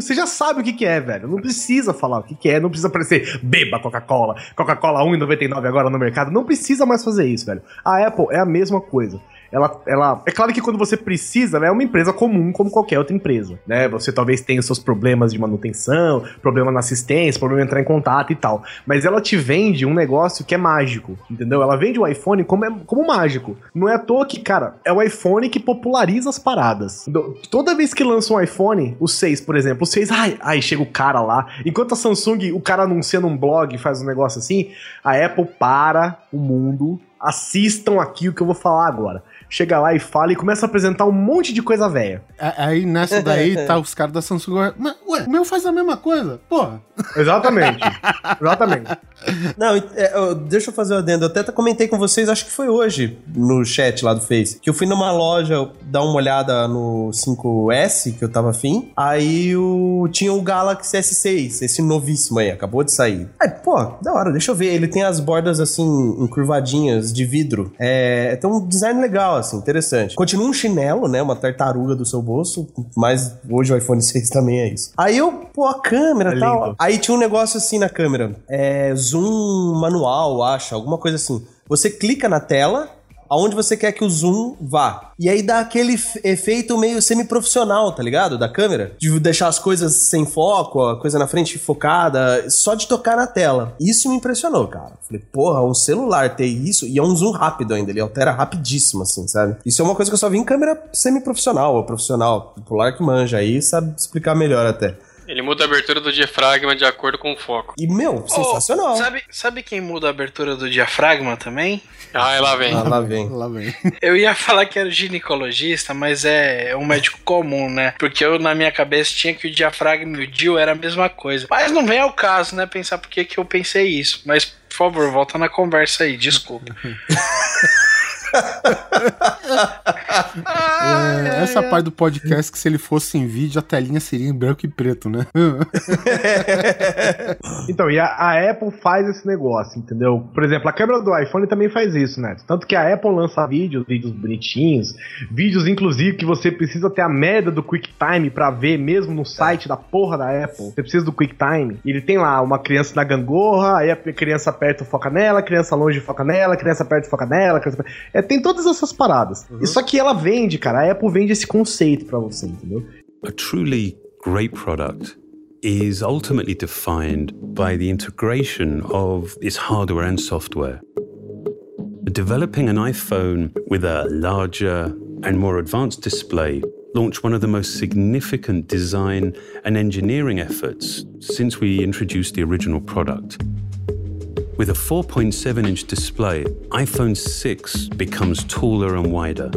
S5: Você já sabe o que, que é, velho. Não precisa falar o que, que é. Não precisa aparecer beba Coca-Cola. Coca-Cola 1,99 agora no mercado. Não precisa mais fazer isso, velho. A Apple é a mesma coisa. Ela, ela, é claro que quando você precisa, ela é uma empresa comum como qualquer outra empresa, né? Você talvez tenha seus problemas de manutenção, problema na assistência, problema em entrar em contato e tal. Mas ela te vende um negócio que é mágico, entendeu? Ela vende o iPhone como, é, como mágico. Não é à toa que, cara, é o iPhone que populariza as paradas. Do- Toda vez que lança um iPhone, o 6, por exemplo, o 6, ai, ai, chega o cara lá. Enquanto a Samsung, o cara anuncia num blog, faz um negócio assim, a Apple para o mundo, assistam aqui o que eu vou falar agora. Chega lá e fala e começa a apresentar um monte de coisa velha.
S4: Aí nessa daí tá os caras da Samsung. Mas, ué, o meu faz a mesma coisa. Porra.
S5: Exatamente. Exatamente.
S2: Não, é, eu- deixa eu fazer o adendo. Eu até comentei com vocês, acho que foi hoje, no chat lá do Face, que eu fui numa loja dar uma olhada no 5S, que eu tava afim. Aí o, tinha o Galaxy S6, esse novíssimo aí, acabou de sair. Aí, pô, da hora, deixa eu ver. Ele tem as bordas assim, encurvadinhas de vidro. É, tem um design legal, assim, interessante. Continua um chinelo, né? Uma tartaruga do seu bolso, mas hoje o iPhone 6 também é isso. Aí eu, pô, a câmera
S5: É
S2: e tal.
S5: lindo.
S2: Aí tinha um negócio assim na câmera. É zoom manual, acho, alguma coisa assim. Você clica na tela, aonde você quer que o zoom vá. E aí dá aquele efeito meio semi-profissional, tá ligado? Da câmera. De deixar as coisas sem foco, a coisa na frente focada, só de tocar na tela. Isso me impressionou, cara. Falei, porra, um celular ter isso, e é um zoom rápido ainda, ele altera rapidíssimo, assim, sabe? Isso é uma coisa que eu só vi em câmera semi-profissional, ou profissional, popular que manja aí, sabe explicar melhor até.
S3: Ele muda a abertura do diafragma de acordo com o foco.
S2: E, meu, sensacional.
S1: Oh, sabe, sabe quem muda a abertura do diafragma também?
S3: Ah, lá vem.
S2: Ah, lá vem.
S4: Lá vem.
S1: Eu ia falar que era o ginecologista, mas é um médico comum, né? Porque eu, na minha cabeça, tinha que o diafragma e o DIL era a mesma coisa. Mas não vem ao caso, né? Pensar por que que eu pensei isso. Mas, por favor, volta na conversa aí, desculpa.
S4: É, essa parte do podcast que se ele fosse em vídeo, a telinha seria em branco e preto, né?
S5: Então, e a, a Apple faz esse negócio, entendeu? Por exemplo, a câmera do iPhone também faz isso, né? Tanto que a Apple lança vídeos, vídeos bonitinhos, vídeos inclusive que você precisa ter a média do QuickTime pra ver mesmo no site da porra da Apple. Você precisa do QuickTime. Ele tem lá uma criança na gangorra, aí a criança perto foca nela, criança longe foca nela, criança perto foca nela, criança... É, tem todas essas paradas. Isso aqui ela vende, cara. A Apple vende esse conceito pra você, entendeu?
S7: A truly great product is ultimately defined by the integration of its hardware and software. Developing an iPhone with a larger and more advanced display launched one of the most significant design and engineering efforts since we introduced the original product. With a 4.7 inch display, iPhone 6 becomes taller and wider.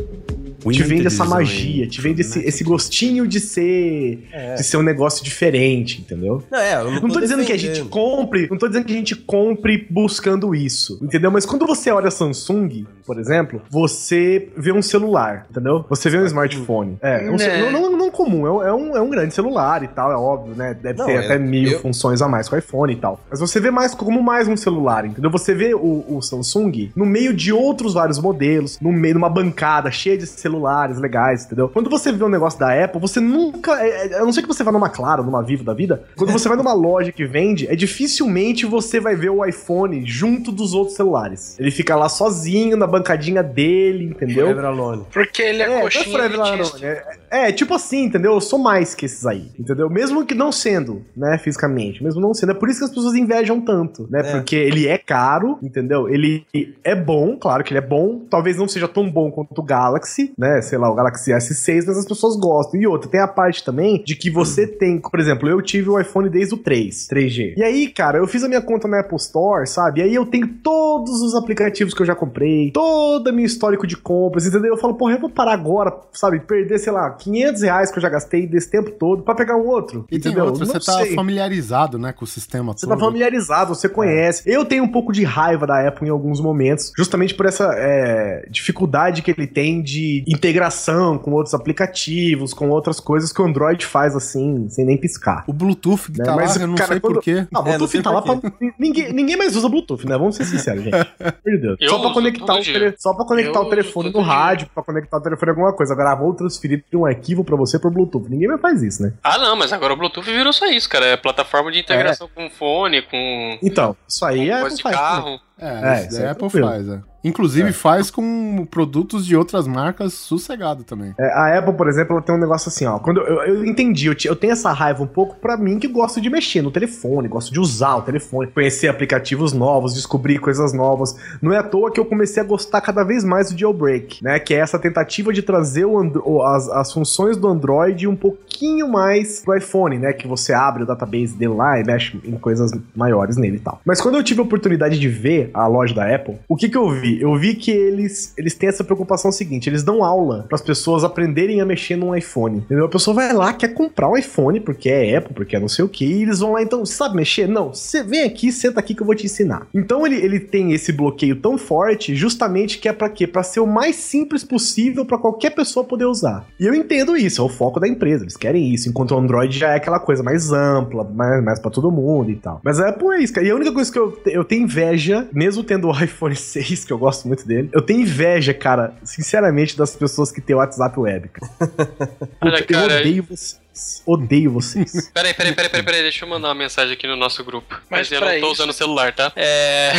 S5: Te vende essa magia, te vende esse, esse gostinho de ser de ser um negócio diferente, entendeu?
S2: Não, é, eu não,
S5: Não
S2: tô
S5: tô dizendo que a gente compre, não tô dizendo que a gente compre buscando isso, entendeu? Mas quando você olha Samsung, por exemplo, você vê um celular, entendeu? Você vê um smartphone. É, um ce-
S1: Né.
S5: não, não, não comum, é um, é, um, é um grande celular e tal, é óbvio, né? Deve
S2: Não,
S5: ter
S2: é-
S5: até mil
S2: eu-
S5: funções a mais com o iPhone e tal. Mas você vê mais como mais um celular, entendeu? Você vê o, o Samsung no meio de outros vários modelos, no meio de uma bancada cheia de celulares celulares legais, entendeu? Quando você vê um negócio da Apple, você nunca. é- é- a não ser que você vá numa Claro, numa Vivo da vida, quando você vai numa loja que vende, é dificilmente você vai ver o iPhone junto dos outros celulares. Ele fica lá sozinho, na bancadinha dele, entendeu?
S2: Forever Alone.
S1: Porque ele é,
S5: É, é
S1: coxinha
S5: Forever Alone, é, é, tipo assim, entendeu? Eu sou mais que esses aí, entendeu? Mesmo que não sendo, né, fisicamente, mesmo não sendo. É por isso que as pessoas invejam tanto, né?
S2: É.
S5: Porque ele é caro, entendeu? Ele é bom, claro que ele é bom. Talvez não seja tão bom quanto o Galaxy, né? Sei lá, o Galaxy S6, mas as pessoas gostam. E outra, tem a parte também de que você tem, por exemplo, eu tive o iPhone desde o 3, 3G. E aí, cara, eu fiz a minha conta na Apple Store, sabe? E aí eu tenho todos os aplicativos que eu já comprei, todo o meu histórico de compras, entendeu? Eu falo, porra, eu vou parar agora, sabe? Perder, sei lá, 500 reais que eu já gastei desse tempo todo pra pegar um outro.
S4: E tem
S5: entendeu?
S4: outro, você tá
S5: sei.
S4: familiarizado, né, com o sistema
S5: Você tá
S4: todo.
S5: familiarizado, você conhece. Eu tenho um pouco de raiva da Apple em alguns momentos, justamente por essa é, dificuldade que ele tem de integração com outros aplicativos, com outras coisas que o Android faz assim, sem nem piscar.
S4: O Bluetooth que
S5: Né?
S4: tá
S5: Mas,
S4: lá, eu não
S5: cara,
S4: sei
S5: quando-
S4: porquê.
S5: Ah, o
S2: É, não
S5: Bluetooth tá lá pra. Ninguém, ninguém mais usa Bluetooth, né? Vamos ser sinceros, gente. De Deus.
S3: Eu
S5: Só pra conectar, o tele... Só pra conectar
S3: Eu
S5: o telefone no rádio, pra conectar o telefone a alguma coisa. Agora, ah, vou transferir um arquivo pra você por Bluetooth. Ninguém mais faz isso, né?
S3: Ah, não, mas agora o Bluetooth virou só isso, cara. É plataforma de integração com fone, com,
S5: Então, isso aí
S3: com
S5: é.
S3: coisa de
S5: faz, né?
S4: É,
S5: É, é
S4: a Apple
S5: tranquilo.
S4: faz, é. Inclusive faz com produtos de outras marcas sossegado também.
S5: É, a Apple, por exemplo, ela tem um negócio assim, ó. Quando eu, eu entendi, eu, eu tenho essa raiva um pouco pra mim que gosto de mexer no telefone, gosto de usar o telefone, conhecer aplicativos novos, descobrir coisas novas. Não é à toa que eu comecei a gostar cada vez mais do jailbreak, né? Que é essa tentativa de trazer o- as, as funções do Android um pouquinho mais pro iPhone, né? Que você abre o database dele lá e mexe em coisas maiores nele e tal. Mas quando eu tive a oportunidade de ver a loja da Apple, o que que eu vi? Eu vi que eles, eles têm essa preocupação seguinte, eles dão aula para as pessoas aprenderem a mexer num iPhone. Entendeu? A pessoa vai lá, quer comprar um iPhone, porque é Apple, porque é não sei o que, e eles vão lá, então, sabe mexer? Não, você vem aqui, senta aqui que eu vou te ensinar. Então ele, ele tem esse bloqueio tão forte, justamente que é para quê? Para ser o mais simples possível para qualquer pessoa poder usar. E eu entendo isso, é o foco da empresa, eles querem isso, enquanto o Android já é aquela coisa mais ampla, mais, mais para todo mundo e tal. Mas a Apple é isso, cara. E a única coisa que eu, eu tenho inveja, mesmo tendo o iPhone 6, que eu gosto muito dele, eu tenho inveja, cara, sinceramente, das pessoas que têm o WhatsApp web, cara.
S3: Olha,
S5: eu odeio vocês. Odeio vocês.
S3: Peraí, peraí, peraí, peraí, peraí, deixa eu mandar uma mensagem aqui no nosso grupo. Mas,
S1: Mas
S3: eu não tô
S1: isso-
S3: usando o celular, tá? É.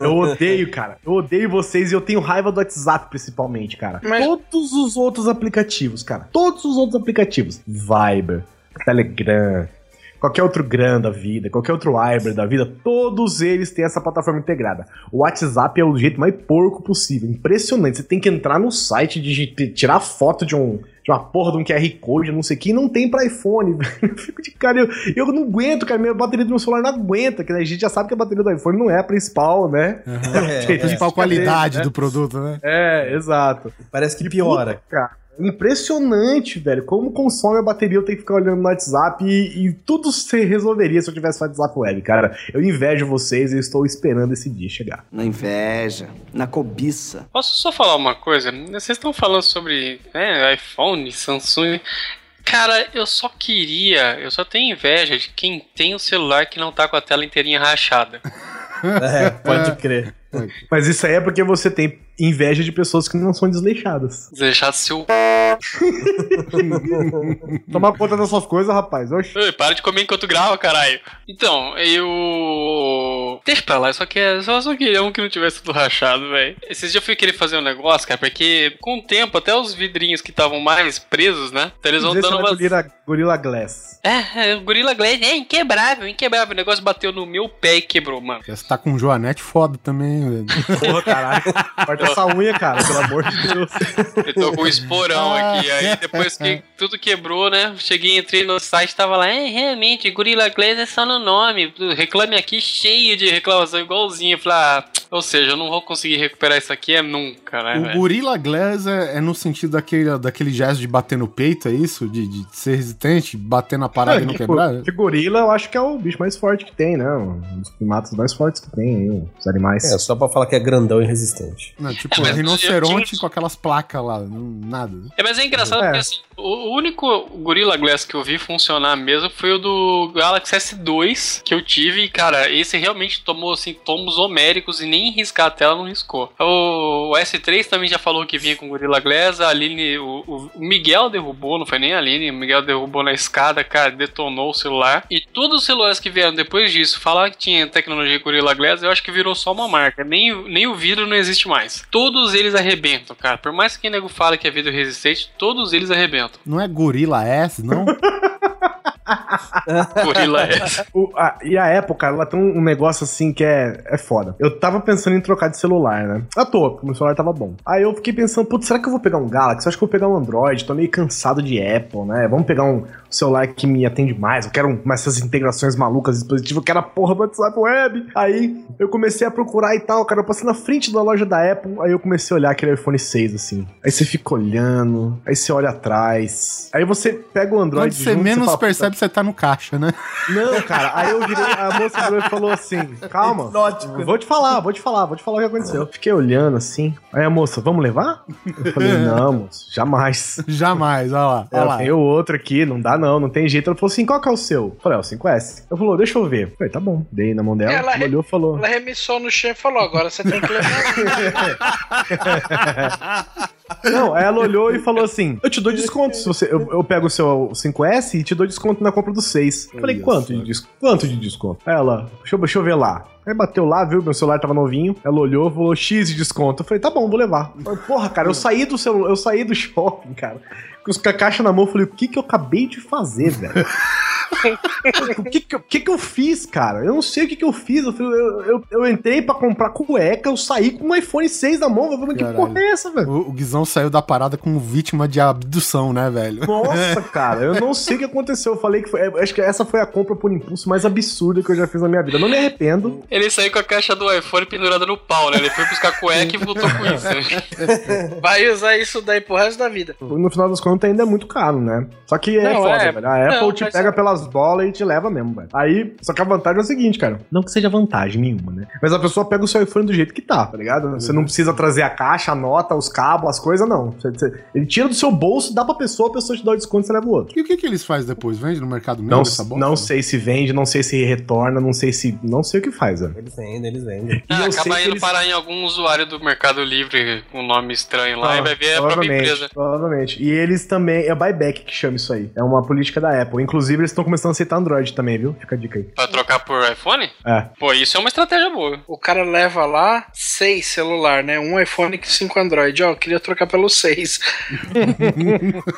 S5: Eu odeio, cara. Eu odeio vocês e eu tenho raiva do WhatsApp, principalmente, cara.
S1: Mas-
S5: Todos os outros aplicativos, cara. Todos os outros aplicativos. Viber, Telegram, qualquer outro Gram da vida, qualquer outro Viber da vida, todos eles têm essa plataforma integrada. O WhatsApp é o jeito mais porco possível. Impressionante. Você tem que entrar no site, digit- tirar foto de um. De uma porra de um QR Code, não sei o que, e não tem pra iPhone, velho. Eu fico de cara, eu, eu não aguento, cara. Minha bateria do meu celular não aguenta, que a gente já sabe que a bateria do iPhone não é a principal, né?
S2: É,
S5: Tem
S2: é.
S4: Principal
S5: isso,
S4: qualidade
S5: né?
S4: do produto, né?
S5: É, exato.
S2: Parece que piora.
S5: Puta, cara. Impressionante, velho. Como consome a bateria, eu tenho que ficar olhando no WhatsApp e, e tudo se resolveria se eu tivesse WhatsApp web, cara. Eu invejo vocês e estou esperando esse dia chegar.
S6: Na inveja, na cobiça.
S3: Posso só falar uma coisa? Vocês estão falando sobre né, iPhone, Samsung. Cara, eu só queria, eu só tenho inveja de quem tem o celular que não tá com a tela inteirinha rachada.
S2: É, pode crer.
S5: Mas isso aí é porque você tem inveja de pessoas que não são desleixadas.
S3: Deixar seu.
S5: Toma conta das suas coisas, rapaz. Oxi.
S3: Ei, para de comer enquanto grava, caralho. Então, eu. Deixa pra lá, eu só, quer, só, só queria um que não tivesse tudo rachado, velho. Esses dias eu fui querer fazer um negócio, cara, porque com o tempo, até os vidrinhos que estavam mais presos, né? Então eles vão dando
S5: é
S3: umas.
S5: Gorilla, Gorilla Glass.
S3: É, é, o Gorilla Glass é inquebrável, inquebrável. O negócio bateu no meu pé e quebrou, mano.
S4: Você tá com um joanete foda também, velho.
S5: Porra, caralho. Corta essa unha, cara, pelo amor de Deus.
S3: Eu tô com um esporão aqui. Aí depois que tudo quebrou, né? Cheguei, entrei no site, tava lá. É, realmente, Gorilla Glass é só no nome. Reclame aqui cheio de reclamação igualzinho. Eu falei, ah, ou seja, eu não vou conseguir recuperar isso aqui é nunca, né?
S4: O
S3: velho?
S4: Gorilla Glass é, é no sentido daquele, daquele gesto de bater no peito, é isso? De, de ser resistente, bater na parada e não
S5: que,
S4: quebrar?
S5: que gorila eu acho que é o bicho mais forte que tem, né? Um dos primatas mais fortes que tem aí, os animais.
S2: É, só pra falar que é grandão e resistente.
S4: Não, tipo,
S3: É, mas eu
S4: rinoceronte
S3: tinha-
S4: com aquelas placas lá, nada.
S3: É, mas é engraçado
S5: É.
S3: porque assim, o único Gorilla Glass que eu vi funcionar mesmo foi o do Galaxy S2 que eu tive e, cara, esse realmente tomou, assim, tomos homéricos e nem riscar a tela não riscou. O, o S3 também já falou que vinha com Gorilla Glass, a Aline, o, o- o Miguel derrubou, não foi nem a Aline, o Miguel derrubou na escada, cara, detonou o celular. E todos os celulares que vieram depois disso, falar que tinha tecnologia Gorilla Glass, eu acho que virou só uma marca. Nem, o- nem o vidro não existe mais. Todos eles arrebentam, cara. Por mais que o nego fale que é vidro resistente, todos eles arrebentam.
S4: Não é Gorila S, não?
S3: Gorilla S.
S5: O- a- e a Apple, cara, ela tem um, negócio assim que é, é foda. Eu tava pensando em trocar de celular, né? À toa, porque meu celular tava bom. Aí eu fiquei pensando, putz, será que eu vou pegar um Galaxy? Eu acho que eu vou pegar um Android. Tô meio cansado de Apple, né? Vamos pegar um celular que me atende mais. Eu quero um- essas integrações malucas, dispositivo. Eu quero a porra do WhatsApp Web. Aí eu comecei a procurar e tal, cara. Eu passei na frente da loja da Apple. Aí eu comecei a olhar aquele iPhone 6, assim. Aí você fica olhando. Aí você olha atrás. Aí você pega o Android.
S4: Quando você
S5: junto,
S4: menos
S5: fala,
S4: percebe, você tá no caixa, né?
S5: não, cara, aí eu virei, a moça virou e falou assim: calma,
S2: Hipnótico.
S5: vou te falar, vou te falar, vou te falar o que aconteceu. Fiquei olhando assim, aí a moça, vamos levar? Eu falei, não, moço, jamais.
S4: Jamais, olha lá. Olha lá.
S5: tem o outro aqui, não dá não, não tem jeito. Ela falou assim, qual que é o seu? Eu falei, é o 5S. Eu falou, deixa eu ver. Eu falei, tá bom. Dei na mão dela,
S1: Ela
S5: ela olhou e falou...
S1: Ela remissou no chão e falou: agora você tem que levar.
S5: Não, aí ela olhou e falou assim: Eu te dou desconto. Se você, eu, eu pego o seu 5S e te dou desconto na compra do 6. Eu falei, quanto de, des- quanto de desconto? Ela, deixa eu, deixa eu ver lá. Aí bateu lá, viu? Meu celular tava novinho. Ela olhou, falou X de desconto. Eu falei, tá bom, vou levar. Falei, Porra, cara, eu saí do celular, eu saí do shopping, cara. Com a caixa na mão, eu falei, o que que eu acabei de fazer, velho? O que que, que que eu fiz, cara? Eu não sei o que que eu fiz. Eu, eu, eu, eu entrei pra comprar cueca, eu saí com um iPhone 6 na mão. Eu falei, que porra é essa, velho?
S4: O, o Guizão saiu da parada como vítima de abdução, né, velho?
S5: Nossa, cara, eu não sei o que aconteceu. Eu falei que foi. eu Acho que essa foi a compra por impulso mais absurda que eu já fiz na minha vida. Eu não me arrependo.
S3: Ele saiu com a caixa do iPhone pendurada no pau, né? Ele foi buscar cueca e voltou com isso. né?
S1: Vai usar isso daí pro resto da vida.
S5: No final das contas, ainda é muito caro, né? Só que é
S1: Não,
S5: foda,
S1: é.
S5: velho. A Apple
S1: Não,
S5: te pega
S1: é-
S5: pelas bolas e te leva mesmo, velho. Aí, só que a vantagem é o seguinte, cara. Não que seja vantagem nenhuma, né? Mas a pessoa pega o seu iPhone do jeito que tá, tá ligado? Você não precisa trazer a caixa, a nota, os cabos, as coisas, não. Você- você- ele tira do seu bolso, dá pra pessoa, a pessoa te dá o desconto e você leva o outro.
S4: E o que, que eles fazem depois? Vende no mercado
S5: Não,
S4: negro essa
S5: não sei se vende, não sei se retorna, não sei se. Não sei o que faz, velho.
S2: Eles vendem, eles vendem.
S5: E
S3: Ah, acaba indo
S5: eles-
S3: parar em algum usuário do Mercado Livre com um nome estranho lá
S5: Ah,
S3: e vai ver a própria
S5: provavelmente,
S3: empresa.
S5: Provavelmente. E eles também. É buyback que chama isso aí. É uma política da Apple. Inclusive, eles estão começando a aceitar Android também, viu? Fica a dica aí.
S3: Pra trocar por iPhone?
S5: É.
S3: Pô, isso é uma estratégia boa.
S1: O cara leva lá seis celular, né? Um iPhone e cinco Android. Ó, eu queria trocar pelo seis.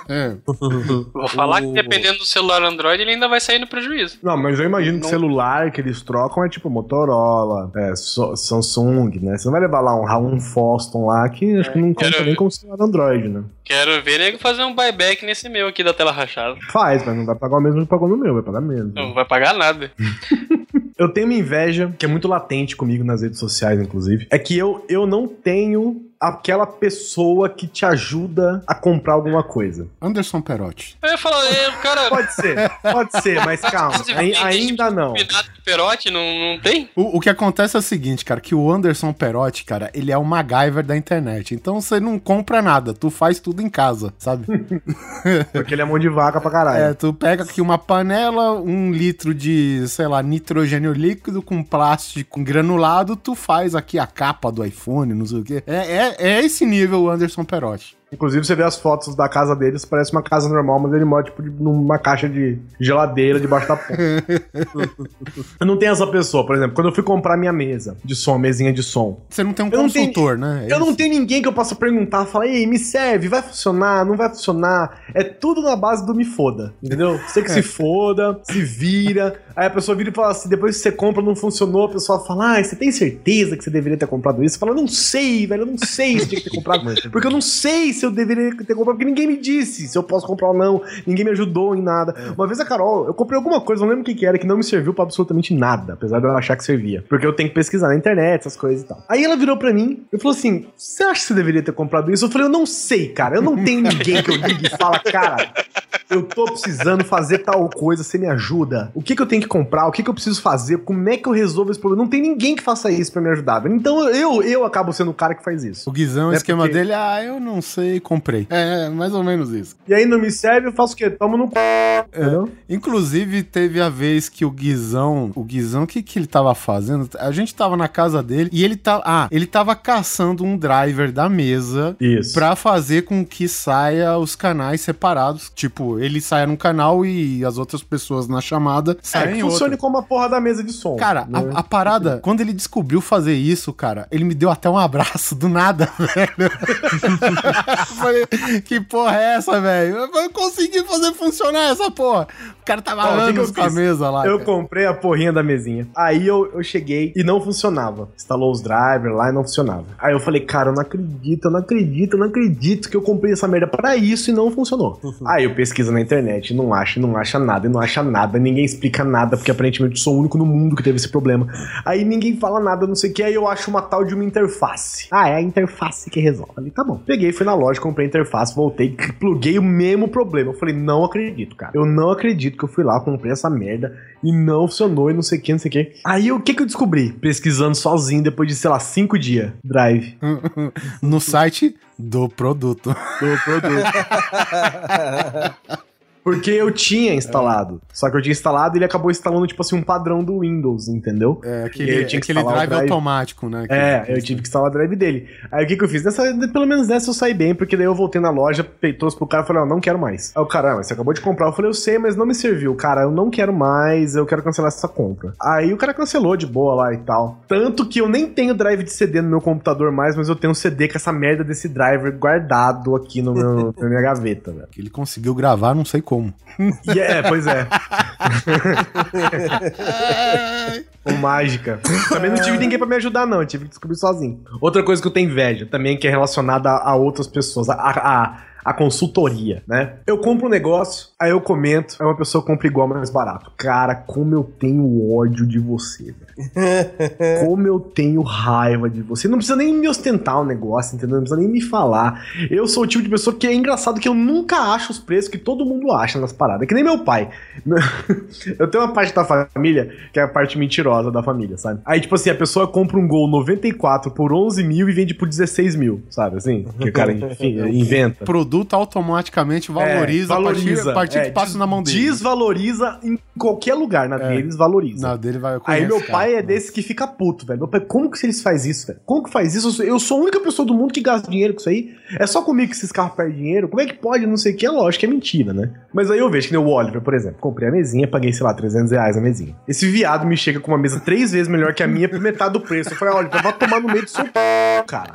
S4: É.
S3: Vou falar que dependendo do celular Android, ele ainda vai sair no prejuízo.
S5: Não, mas eu imagino que
S1: Não-
S5: celular que eles trocam é tipo Motorola, é, So- Samsung, né? Você não vai levar lá um, um Foston lá que acho que não conta nem
S3: ver.
S5: como celular Android, né?
S3: Quero ver nego fazer um buyback nesse meu aqui da tela rachada.
S5: Faz, mas não vai pagar o mesmo que pagou no meu, vai pagar menos.
S3: Não vai pagar nada.
S5: Eu tenho uma inveja que é muito latente comigo nas redes sociais, inclusive. É que eu, eu não tenho aquela pessoa que te ajuda a comprar alguma coisa.
S4: Anderson Perotti.
S3: Eu ia falar, é, o cara.
S5: Pode ser, pode ser, mas calma. ai- ainda não.
S3: De Perotti não, não tem?
S4: O, o que acontece é o seguinte, cara, que o Anderson Perotti, cara, ele é o MacGyver da internet. Então você não compra nada, tu faz tudo em casa, sabe?
S5: Porque ele é mão de vaca pra caralho.
S4: É, tu pega aqui uma panela, um litro de, sei lá, nitrogênio líquido com plástico granulado, tu faz aqui a capa do iPhone, não sei o quê. É, é, é esse nível o Anderson Perotti.
S5: Inclusive, você vê as fotos da casa deles, parece uma casa normal, mas ele mora, tipo, numa caixa de geladeira debaixo da ponta. eu não tenho essa pessoa, por exemplo, quando eu fui comprar minha mesa de som, mesinha de som.
S4: Você não tem um
S5: não tenho-
S4: consultor, né? É
S5: Eu não
S4: isso.
S5: tenho ninguém que eu possa perguntar, falar, ei, me serve, vai funcionar, não vai funcionar. É tudo na base do me foda, entendeu? Você que se foda, se vira. Aí a pessoa vira e fala assim, depois que você compra não funcionou, a pessoa fala, ah, você tem certeza que você deveria ter comprado isso? Você fala, não sei, velho, eu não sei se tinha que ter comprado. Porque eu não sei se eu deveria ter comprado, porque ninguém me disse se eu posso comprar ou não, ninguém me ajudou em nada. Uma vez a Carol, eu comprei alguma coisa, não lembro o que, que era, que não me serviu pra absolutamente nada, apesar de eu achar que servia. Porque eu tenho que pesquisar na internet, essas coisas e tal. Aí ela virou pra mim e falou assim: Você acha que você deveria ter comprado isso? Eu falei, eu não sei, cara. Eu não tenho ninguém que eu ligue e fala, cara, eu tô precisando fazer tal coisa, você me ajuda? O que, que eu tenho que comprar? O que, que eu preciso fazer? Como é que eu resolvo esse problema? Não tem ninguém que faça isso pra me ajudar. Então eu, eu acabo sendo o cara que faz isso.
S4: O Guizão, o
S5: É
S4: esquema
S5: porque-
S4: dele, ah, eu não sei, comprei. É, mais ou menos isso.
S5: E aí não me serve, eu faço o quê? Tomo no c... Entendeu?
S4: Inclusive, teve a vez que o Guizão, o Guizão, o que que ele tava fazendo? A gente tava na casa dele e ele tá, ah, ele tava caçando um driver da mesa
S5: Isso.
S4: pra fazer com que saia os canais separados. Tipo, ele saia num canal e as outras pessoas na chamada
S5: É,
S4: saem
S5: que
S4: em
S5: funcione
S4: outro.
S5: como a porra da mesa de som.
S4: Cara,
S5: né?
S4: a, a parada, quando ele descobriu fazer isso, cara, ele me deu até um abraço do nada, velho. Eu falei, que porra é essa, velho? Eu consegui fazer funcionar essa porra. O cara tava
S5: Ó,
S4: anos com a mesa lá.
S5: Eu
S4: cara.
S5: comprei a porrinha da mesinha. Aí eu, eu cheguei e não funcionava. Instalou os drivers lá e não funcionava. Aí eu falei, cara, eu não acredito, eu não acredito, eu não acredito que eu comprei essa merda pra isso e não funcionou. Aí eu pesquiso na internet, não acho, não acha nada, e não acha nada, ninguém explica nada, porque aparentemente eu sou o único no mundo que teve esse problema. Aí ninguém fala nada, não sei o que, aí eu acho uma tal de uma interface. Ah, é a interface que resolve. Falei, tá bom. Peguei, fui na loja, comprei a interface, voltei, pluguei o mesmo problema. Eu falei, não acredito, cara. Eu não acredito que eu fui lá, comprei essa merda e não funcionou e não sei o que, não sei o que. Aí o que que eu descobri? Pesquisando sozinho depois de, sei lá, cinco dias. Drive.
S4: No site do produto.
S5: do produto. Porque eu tinha instalado. Só que eu tinha instalado e ele acabou instalando, tipo assim, um padrão do Windows, entendeu?
S4: É, aquele,
S5: aí eu tinha que
S4: aquele drive,
S5: drive.
S4: automático, né?
S5: É, eu tive que instalar o drive dele. Aí o que que eu fiz? Nessa, pelo menos nessa eu saí bem, porque daí eu voltei na loja, trouxe pro cara e falei, ó, não quero mais. Aí o cara, ah, mas você acabou de comprar. Eu falei, eu sei, mas não me serviu. Cara, eu não quero mais, eu quero cancelar essa compra. Aí o cara cancelou de boa lá e tal. Tanto que eu nem tenho drive de CD no meu computador mais, mas eu tenho um CD com essa merda desse driver guardado aqui no meu, na minha gaveta, velho.
S4: Ele conseguiu gravar, não sei como.
S5: E é, pois é. Com mágica. Também não tive ninguém pra me ajudar, não. Eu tive que descobrir sozinho. Outra coisa que eu tenho inveja também, que é relacionada a, a outras pessoas, a, a, a consultoria, né? Eu compro um negócio, aí eu comento, aí uma pessoa compra igual, mas mais barato. Cara, como eu tenho ódio de você, velho. Como eu tenho raiva de você. Não precisa nem me ostentar o negócio, entendeu? Não precisa nem me falar. Eu sou o tipo de pessoa que é engraçado que eu nunca acho os preços que todo mundo acha nas paradas. Que nem meu pai. Eu tenho uma parte da família que é a parte mentirosa da família, sabe? Aí, tipo assim, a pessoa compra um Gol 94 por 11 mil e vende por 16 mil, sabe? Assim, que o cara enfim, inventa.
S4: O produto automaticamente valoriza,
S5: É,
S4: a partir, a partir
S5: é,
S4: que passa na mão dele.
S5: Desvaloriza em qualquer lugar. Na
S4: É.
S5: deles valoriza.
S4: Na dele vai
S5: Aí meu
S4: cara.
S5: É desse que fica puto, velho. Meu pai, como que eles fazem isso, velho? Como que faz isso? Eu sou, a única pessoa do mundo que gasta dinheiro com isso aí. É só comigo que esses carros perdem dinheiro. Como é que pode? Não sei o que. É lógico é mentira, né? Mas aí eu vejo que nem o Oliver, por exemplo. Comprei a mesinha, paguei, sei lá, 300 reais a mesinha. Esse viado me chega com uma mesa três vezes melhor que a minha por metade do preço. Eu falei, Oliver, vai tomar no meio do seu p, cara.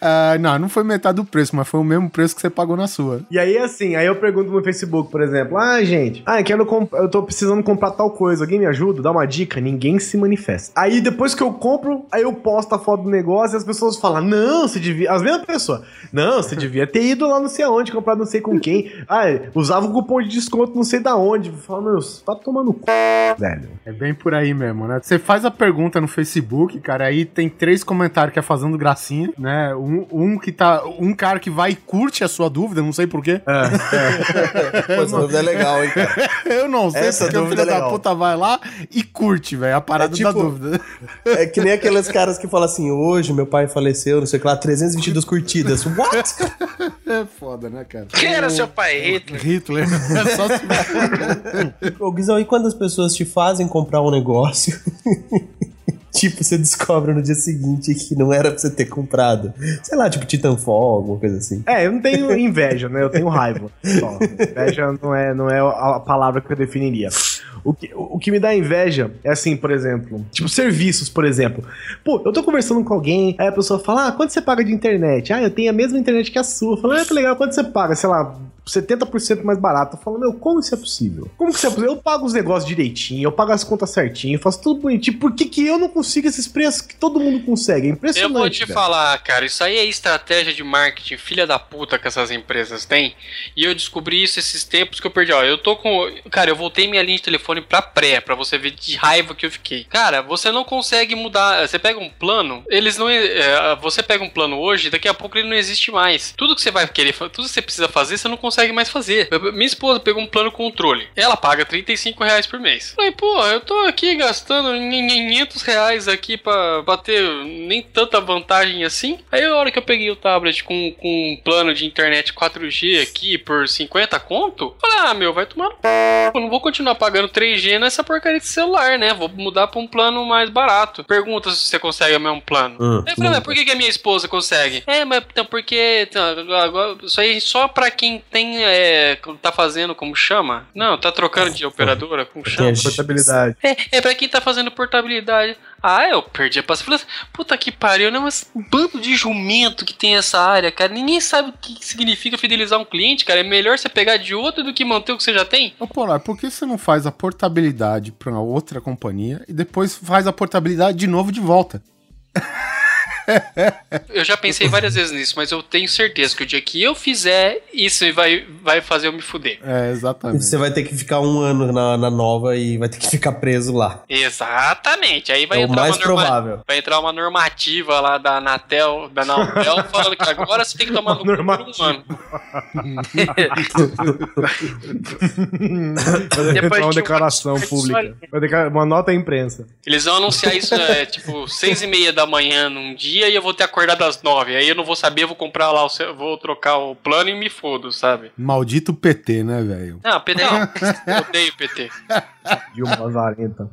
S4: Ah, não, não foi metade do preço, mas foi o mesmo preço que você pagou na sua.
S5: E aí, assim, aí eu pergunto no Facebook, por exemplo, ah, gente, ah, eu quero eu tô precisando comprar tal coisa, alguém me ajuda? Dá uma dica? Ninguém se manifesta. Aí depois que eu compro, aí eu posto a foto do negócio e as pessoas falam, não, você devia. As mesmas pessoas, não, você devia ter ido lá não sei aonde, comprar não sei com quem. Ah, usava o cupom de desconto não sei da onde. Fala, meu, você tá tomando c, velho.
S4: É bem por aí mesmo, né? Você faz a pergunta no Facebook, cara, aí tem três comentários que é fazendo gracinha, né? Um, um que tá. Um cara que vai e curte a sua dúvida, não sei porquê.
S5: É,
S2: Pô, essa dúvida é legal, hein, cara.
S4: Eu não sei
S2: Essa
S4: porque o
S2: dúvida
S4: filho
S2: é
S4: da puta vai lá e curte, velho, a parada
S2: É tipo-
S4: da dúvida.
S2: É que nem aqueles caras que falam assim, hoje meu pai faleceu, não sei o que lá, 322 curtidas. What?
S4: É foda, né, cara?
S1: Quem era seu pai, Hitler?
S4: Hitler. É só se...
S2: Ô, Guizão, e quando as pessoas te fazem comprar um negócio... Tipo, você descobre no dia seguinte que não era pra você ter comprado. Sei lá, tipo Titanfall, alguma coisa assim.
S5: É, eu não tenho inveja, né? Eu tenho raiva. Só. Inveja não é, não é a palavra que eu definiria. O que, o que me dá inveja é assim, por exemplo, tipo serviços, por exemplo. Pô, eu tô conversando com alguém, aí a pessoa fala, ah, quanto você paga de internet? Ah, eu tenho a mesma internet que a sua. Eu falo, ah, que legal, quanto você paga? Sei lá, 70% mais barato. Eu falo, meu, como isso é possível? Como que isso é possível? Eu pago os negócios direitinho, eu pago as contas certinho, eu faço tudo bonitinho. Por que, que eu não consigo esses preços que todo mundo consegue? É
S3: Eu
S5: impressionante.
S3: vou te
S5: velho.
S3: falar, cara, isso aí é estratégia de marketing, filha da puta que essas empresas têm. E eu descobri isso esses tempos que eu perdi. Ó, eu tô com. Cara, eu voltei minha linha de telefone pra pré, pra você ver de raiva que eu fiquei. Cara, você não consegue mudar. Você pega um plano, eles não. é, você pega um plano hoje, daqui a pouco ele não existe mais. Tudo que você vai querer, tudo que você precisa fazer, você não consegue mais fazer. Minha esposa pegou um plano controle. Ela paga 35 reais por mês. Falei, pô, eu tô aqui gastando 500 reais aqui pra, pra ter nem tanta vantagem assim. Aí a hora que eu peguei o tablet com, com um plano de internet 4G aqui por 50 conto, falei, ah, meu, vai tomar. Eu não vou continuar pagando 3G nessa porcaria de celular, né? Vou mudar pra um plano mais barato. Pergunta se você consegue o mesmo plano.
S2: Hum,
S3: eu falei, mas por que, que a minha esposa consegue? É, mas então, porque então, agora, isso aí só pra quem tem. É, tá fazendo, como chama? Não, tá trocando de operadora, como chama?
S5: Portabilidade.
S3: É, é pra quem tá fazendo portabilidade. Ah, eu perdi a paciência. Falei, puta que pariu, né? Mas um bando de jumento que tem essa área, cara. Ninguém sabe o que significa fidelizar um cliente, cara. É melhor você pegar de outro do que manter o que você já tem.
S4: Ô, Polar, por que você não faz a portabilidade pra outra companhia e depois faz a portabilidade de novo de volta?
S3: Eu já pensei várias vezes nisso, mas eu tenho certeza que o dia que eu fizer, isso vai, vai fazer eu me fuder.
S4: É, exatamente.
S2: Você vai ter que ficar um ano na, na nova e vai ter que ficar preso lá.
S3: Exatamente. Aí vai
S2: é o
S3: entrar
S2: mais
S3: uma norma-
S2: provável.
S3: Vai entrar uma normativa lá da Anatel, da Anatel falando que agora você tem que tomar no cu por um ano.
S5: Vai
S1: Depois
S5: entrar uma
S1: de
S5: declaração
S1: uma-
S5: pública. Uma nota à imprensa.
S3: Eles vão anunciar isso, é, tipo, seis e meia da manhã num dia e eu vou ter acordado às nove. Aí eu não vou saber, eu vou comprar lá, o vou trocar o plano e me fodo, sabe?
S4: Maldito PT, né, velho?
S3: Não, PT não. Eu odeio PT.
S5: Dilma Lazarenta.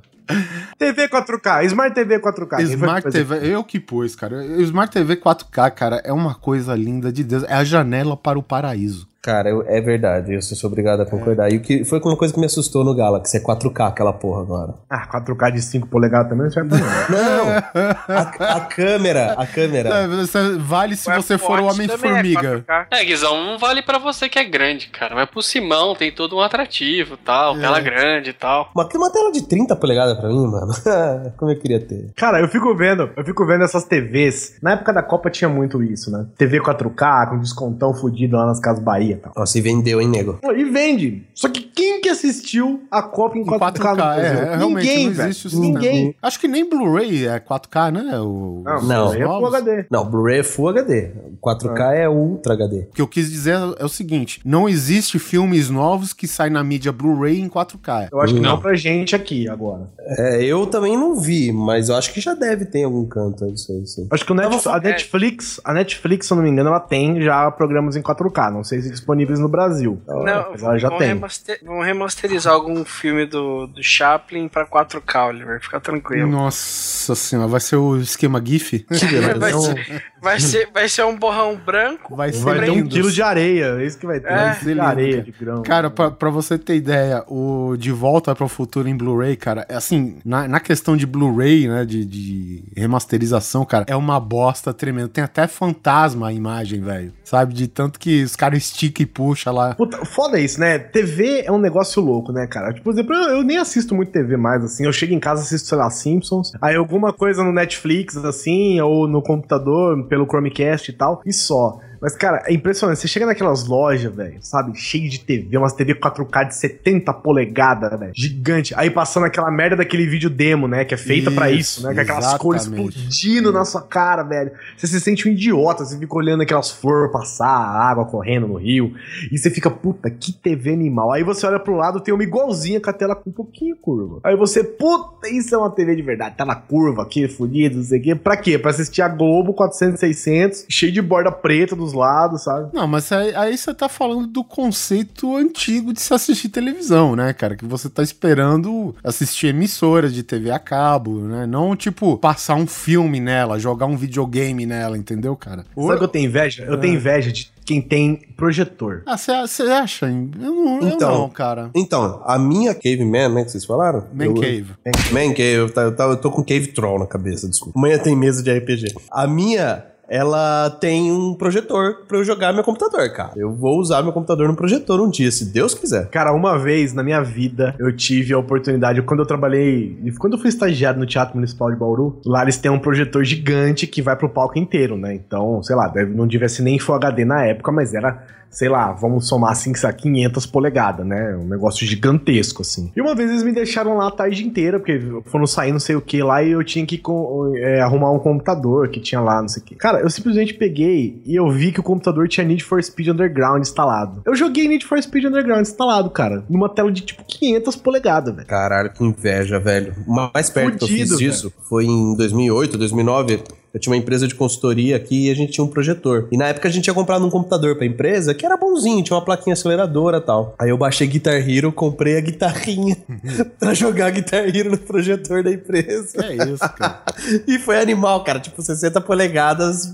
S5: TV 4K, Smart TV 4K. Quem foi que
S4: Smart TV, eu que pus, cara. Smart TV 4K, cara, é uma coisa linda de Deus. É a janela para o paraíso.
S2: Cara, eu- é verdade, eu sou obrigado a concordar. E o que foi uma coisa que me assustou no Galaxy, é 4K aquela porra agora.
S5: Ah, 4K de 5 polegadas também não serve pra não.
S2: Não! a, a câmera, a câmera.
S4: É, você- vale se você for o Homem-Formiga.
S1: é 4K.
S3: É, Guizão, não vale pra você que é grande, cara. Mas pro Simão tem todo um atrativo tal,
S4: É.
S3: tela grande e tal.
S2: Uma, uma tela de 30 polegadas pra mim, mano. Como eu queria ter.
S5: Cara, eu fico vendo, eu fico vendo essas TVs. Na época da Copa tinha muito isso, né? TV 4K, com descontão fudido lá nas Casas Bahia e tal.
S2: Nossa, e vendeu, hein, nego?
S5: E vende. Só que quem que assistiu a Copa em
S4: Em
S5: 4K,
S4: 4K,
S5: no Brasil?
S4: é, realmente
S5: Ninguém,
S4: não
S5: velho. Ninguém.
S4: Acho que nem Blu-ray é 4K, né? O,
S5: Não,
S4: os
S2: Não.
S5: aí é Full. HD.
S2: Não, Blu-ray é Full HD. 4K é Ultra HD.
S4: O que eu quis dizer é o seguinte: não existe filmes novos que saem na mídia Blu-ray em 4K.
S5: Eu acho que não,
S3: Não.
S5: pra gente aqui agora.
S2: É, eu também não vi, mas eu acho que já deve ter em algum canto aí, sim.
S5: Acho que o Net-
S1: Tava-
S5: a Netflix, a Netflix, se eu não me engano, ela tem já programas em 4K. Não sei se disponíveis no Brasil.
S1: Não,
S5: mas ela já
S1: vão,
S5: tem.
S1: remaster- vão remasterizar algum filme do, do Chaplin pra 4K, Oliver. Fica tranquilo.
S4: Nossa senhora, vai ser o esquema GIF?
S1: Vai,
S5: Não,
S1: ser, vai, ser, vai ser um borrão branco.
S4: Vai ser
S5: vai ter um quilo de areia. É isso que vai ter.
S1: É.
S5: Vai ser de areia,
S4: cara.
S5: de grão.
S4: Cara, pra, pra você ter ideia, o De Volta para o Futuro em Blu-ray, cara, é assim, na, na questão de Blu-ray, né, de, de remasterização, cara, é uma bosta tremenda. Tem até fantasma a imagem, velho. Sabe? De tanto que os caras esticam e puxam lá.
S5: Puta, foda isso, né? TV é um negócio louco, né, cara? Tipo, por exemplo, eu, eu nem assisto muito TV mais, assim. Eu chego em casa, assisto, sei lá, Simpsons. Aí alguma coisa no Netflix, assim, ou no computador, pelo Chromecast e tal. E só. Mas, cara, é impressionante. Você chega naquelas lojas, velho, sabe? Cheio de TV, umas TV 4K de 70 polegadas, velho. Gigante. Aí passando aquela merda daquele vídeo demo, né? Que é feita pra isso, né? Com aquelas cores
S4: exatamente.
S5: explodindo na sua cara, velho. Você se sente um idiota, você fica olhando aquelas flores passar, a água correndo no rio. E você fica, puta, que TV animal. Aí você olha pro lado, tem uma igualzinha com a tela com um pouquinho curva. Aí você, puta, isso é uma TV de verdade. Tela curva aqui, fodida, não sei o quê. Pra quê? Pra assistir a Globo 400, 600, cheio de borda preta dos lados, sabe?
S4: Não, mas aí, aí você tá falando do conceito antigo de se assistir televisão, né, cara? Que você tá esperando assistir emissoras de TV a cabo, né? Não, tipo, passar um filme nela, jogar um videogame nela, entendeu, cara?
S5: Sabe o que eu tenho inveja? Eu tenho inveja de quem tem projetor.
S4: Ah, você acha? Eu não, eu
S2: Então.
S4: não, cara.
S2: Então, a minha Caveman, né, que vocês falaram?
S4: Man
S2: Eu-
S4: Cave.
S2: Man Cave, eu, tá- eu, tá- eu tô com Cave Troll na cabeça, desculpa. Amanhã tem mesa de RPG. A minha ela tem um projetor pra eu jogar meu computador, cara. Eu vou usar meu computador no projetor um dia, se Deus quiser.
S5: Cara, uma vez na minha vida eu tive a oportunidade, quando eu trabalhei, quando eu fui estagiário no Teatro Municipal de Bauru, lá eles têm um projetor gigante que vai pro palco inteiro, né? Então, sei lá, não ser nem Full HD na época, mas era sei lá, vamos somar assim, 500 polegadas, né? Um negócio gigantesco, assim. E uma vez eles me deixaram lá a tarde inteira, porque foram sair não sei o que lá e eu tinha que é, arrumar um computador que tinha lá, não sei o que. Cara, eu simplesmente peguei e eu vi que o computador tinha Need for Speed Underground instalado. Eu joguei Need for Speed Underground instalado, cara, numa tela de tipo 500 polegadas, velho.
S2: Caralho, que inveja, velho. O mais perto Fudido, que eu fiz disso foi em 2008, 2009 eu tinha uma empresa de consultoria aqui e a gente tinha um projetor. E na época a gente tinha comprado um computador pra empresa que era bonzinho, tinha uma plaquinha aceleradora e tal. Aí eu baixei Guitar Hero, comprei a guitarrinha pra jogar Guitar Hero no projetor da empresa.
S4: É isso, cara.
S2: e foi animal, cara. Tipo, 60 polegadas.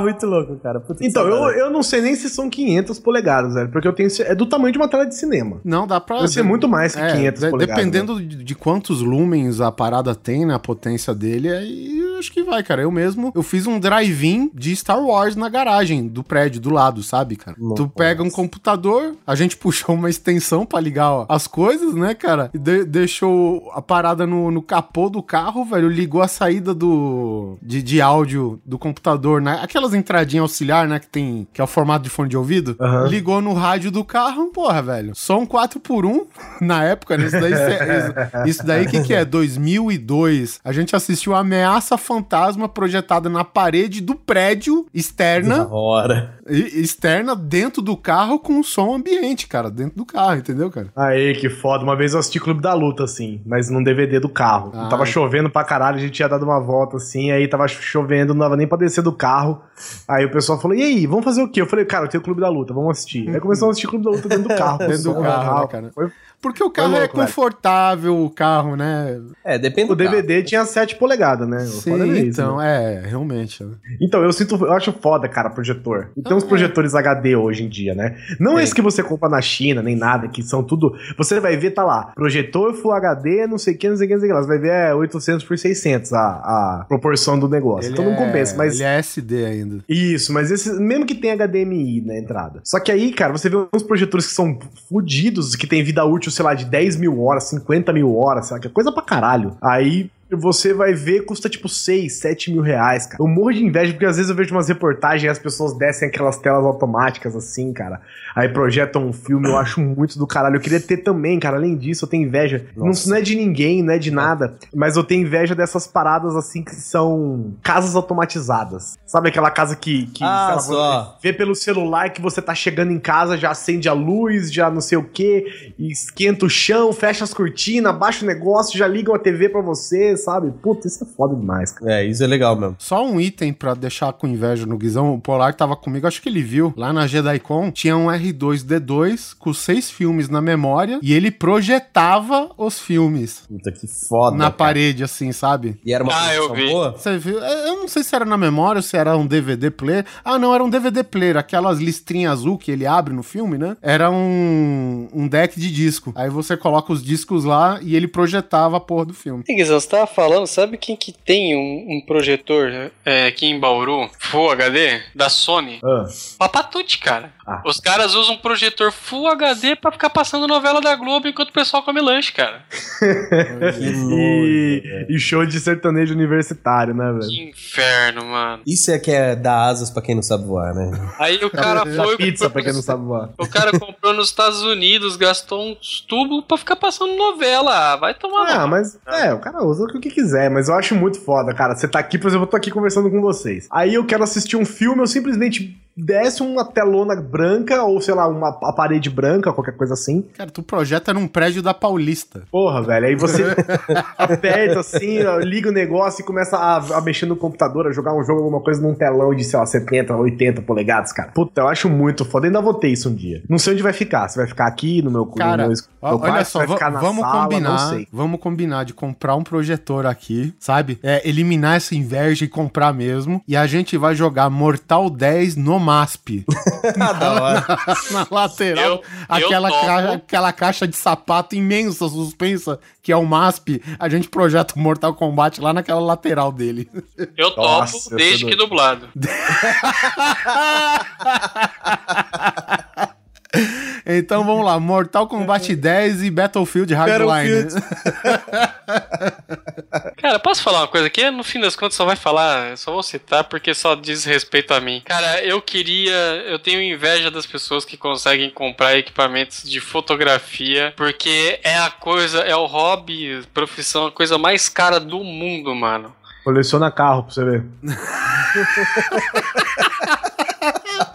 S2: muito louco, cara.
S5: Puta então, eu, eu não sei nem se são 500 polegadas, velho. Porque eu tenho. É do tamanho de uma tela de cinema.
S4: Não, dá pra.
S5: Vai ser muito mais que é, 500
S4: de,
S5: polegadas.
S4: Dependendo né? de, de quantos lumens a parada tem, né? A potência dele, aí acho que vai, cara. Eu mesmo, eu fiz um drive-in de Star Wars na garagem do prédio, do lado, sabe, cara? Tu pega um computador, a gente puxou uma extensão para ligar ó, as coisas, né, cara? De deixou a parada no, no capô do carro, velho, ligou a saída do de, de áudio do computador, né? Aquelas entradinhas auxiliar, né, que tem, que é o formato de fone de ouvido. Uhum. Ligou no rádio do carro, porra, velho. Só um 4 por 1 na época, né? Isso daí, isso, isso daí que que é? 2002. A gente assistiu Ameaça fantasma projetada na parede do prédio externa.
S2: Da hora.
S4: Externa dentro do carro com som ambiente, cara, dentro do carro, entendeu, cara?
S5: Aí, que foda. Uma vez eu assisti Clube da Luta, assim, mas num DVD do carro. Ah, tava é. chovendo pra caralho, a gente tinha dado uma volta, assim, aí tava chovendo, não dava nem pra descer do carro. Aí o pessoal falou, e aí, vamos fazer o quê? Eu falei, cara, eu tenho Clube da Luta, vamos assistir. Aí começou a assistir Clube da Luta dentro do carro.
S4: dentro do carro, né, cara? Foi, porque o carro é louco, é confortável, velho. o carro, né?
S5: É, depende. O DVD carro. tinha 7 polegadas, né?
S4: Sim, é isso, então, né? é, realmente. Né?
S5: Então, eu sinto, eu acho foda, cara, projetor. E tem uns projetores HD hoje em dia, né? Não é. esse que você compra na China, nem nada, que são tudo. Você vai ver, tá lá, projetor Full HD, não sei o que, não sei o que, não sei o que. Você vai ver é 800 por 600 a, a proporção do negócio. Ele então não é... compensa, mas.
S4: Ele é SD ainda.
S5: Isso, mas esse, mesmo que tenha HDMI na entrada. Só que aí, cara, você vê uns projetores que são fodidos, que tem vida útil sei lá, de 10 mil horas, 50 mil horas, sabe? Que é coisa pra caralho. Aí você vai ver, custa tipo 6, 7 mil reais, cara. Eu morro de inveja porque às vezes eu vejo umas reportagens e as pessoas descem aquelas telas automáticas assim, cara. Aí projetam um filme, eu acho muito do caralho. Eu queria ter também, cara. Além disso, eu tenho inveja. Não, não, é de ninguém, não é de nada. Mas eu tenho inveja dessas paradas assim que são casas automatizadas. Sabe aquela casa que, que
S2: ah, lá, só.
S5: vê pelo celular que você tá chegando em casa, já acende a luz, já não sei o que, esquenta o chão, fecha as cortinas, baixa o negócio, já liga a TV pra você, sabe? Puta, isso é foda demais, cara.
S2: É, isso é legal mesmo.
S4: Só um item pra deixar com inveja no Guizão. O Polar tava comigo, acho que ele viu. Lá na JediCon tinha um R2D2 com seis filmes na memória e ele projetava os filmes.
S2: Puta, que foda.
S4: Na cara. parede, assim, sabe?
S1: E era uma ah, eu vi. boa?
S4: Você viu? É, eu não sei se era na memória ou se era um DVD player. Ah, não, era um DVD player. Aquelas listrinhas azul que ele abre no filme, né? Era um, um deck de disco. Aí você coloca os discos lá e ele projetava a porra do filme.
S3: Guizão, você tava falando, sabe quem que tem um, um projetor é, aqui em Bauru, Full HD, da Sony? Ah. Papatute, cara. Ah. Os caras usam um projetor Full HD pra ficar passando novela da Globo enquanto o pessoal come lanche, cara.
S5: e, e, show de sertanejo universitário, né, velho?
S3: Que inferno, mano.
S2: Isso é que é dar asas pra quem não sabe voar, né?
S3: Aí o cara foi.
S5: pizza pra quem não sabe voar.
S3: O cara comprou nos Estados Unidos, gastou uns tubos pra ficar passando novela. Vai tomar.
S5: Ah, mas é, o cara usa o que quiser, mas eu acho muito foda, cara. Você tá aqui, por exemplo, eu tô aqui conversando com vocês. Aí eu quero assistir um filme, eu simplesmente desce uma telona branca ou, sei lá, uma a parede branca, qualquer coisa assim.
S4: Cara, tu projeta num prédio da Paulista.
S5: Porra, velho. Aí você aperta assim, liga o negócio e começa a, a, mexer no computador, a jogar um jogo, alguma coisa num telão de, sei lá, 70, 80 polegadas, cara. Puta, eu acho muito foda. ainda vou ter isso um dia. Não sei onde vai ficar. Se vai ficar aqui no meu
S4: Cara,
S5: no meu,
S4: meu olha só, vamos sala, combinar. Vamos combinar de comprar um projetor aqui, sabe? É, eliminar essa inveja e comprar mesmo. E a gente vai jogar Mortal 10 no MASP.
S2: Ah, da hora.
S4: Na lateral,
S3: Eu-
S4: aquela,
S3: eu
S4: caixa, aquela caixa de sapato imensa, suspensa, que é o MASP, a gente projeta o Mortal Kombat lá naquela lateral dele.
S3: Eu topo
S5: Nossa, eu
S3: desde
S5: tô
S3: que dublado.
S4: Então vamos lá, Mortal Kombat 10 e Battlefield Hardline.
S2: Battlefield.
S3: Cara, posso falar uma coisa aqui? No fim das contas, só vai falar, só vou citar porque só diz respeito a mim. Cara, eu queria. Eu tenho inveja das pessoas que conseguem comprar equipamentos de fotografia, porque é a coisa, é o hobby, profissão, a coisa mais cara do mundo, mano.
S5: Coleciona carro pra você ver.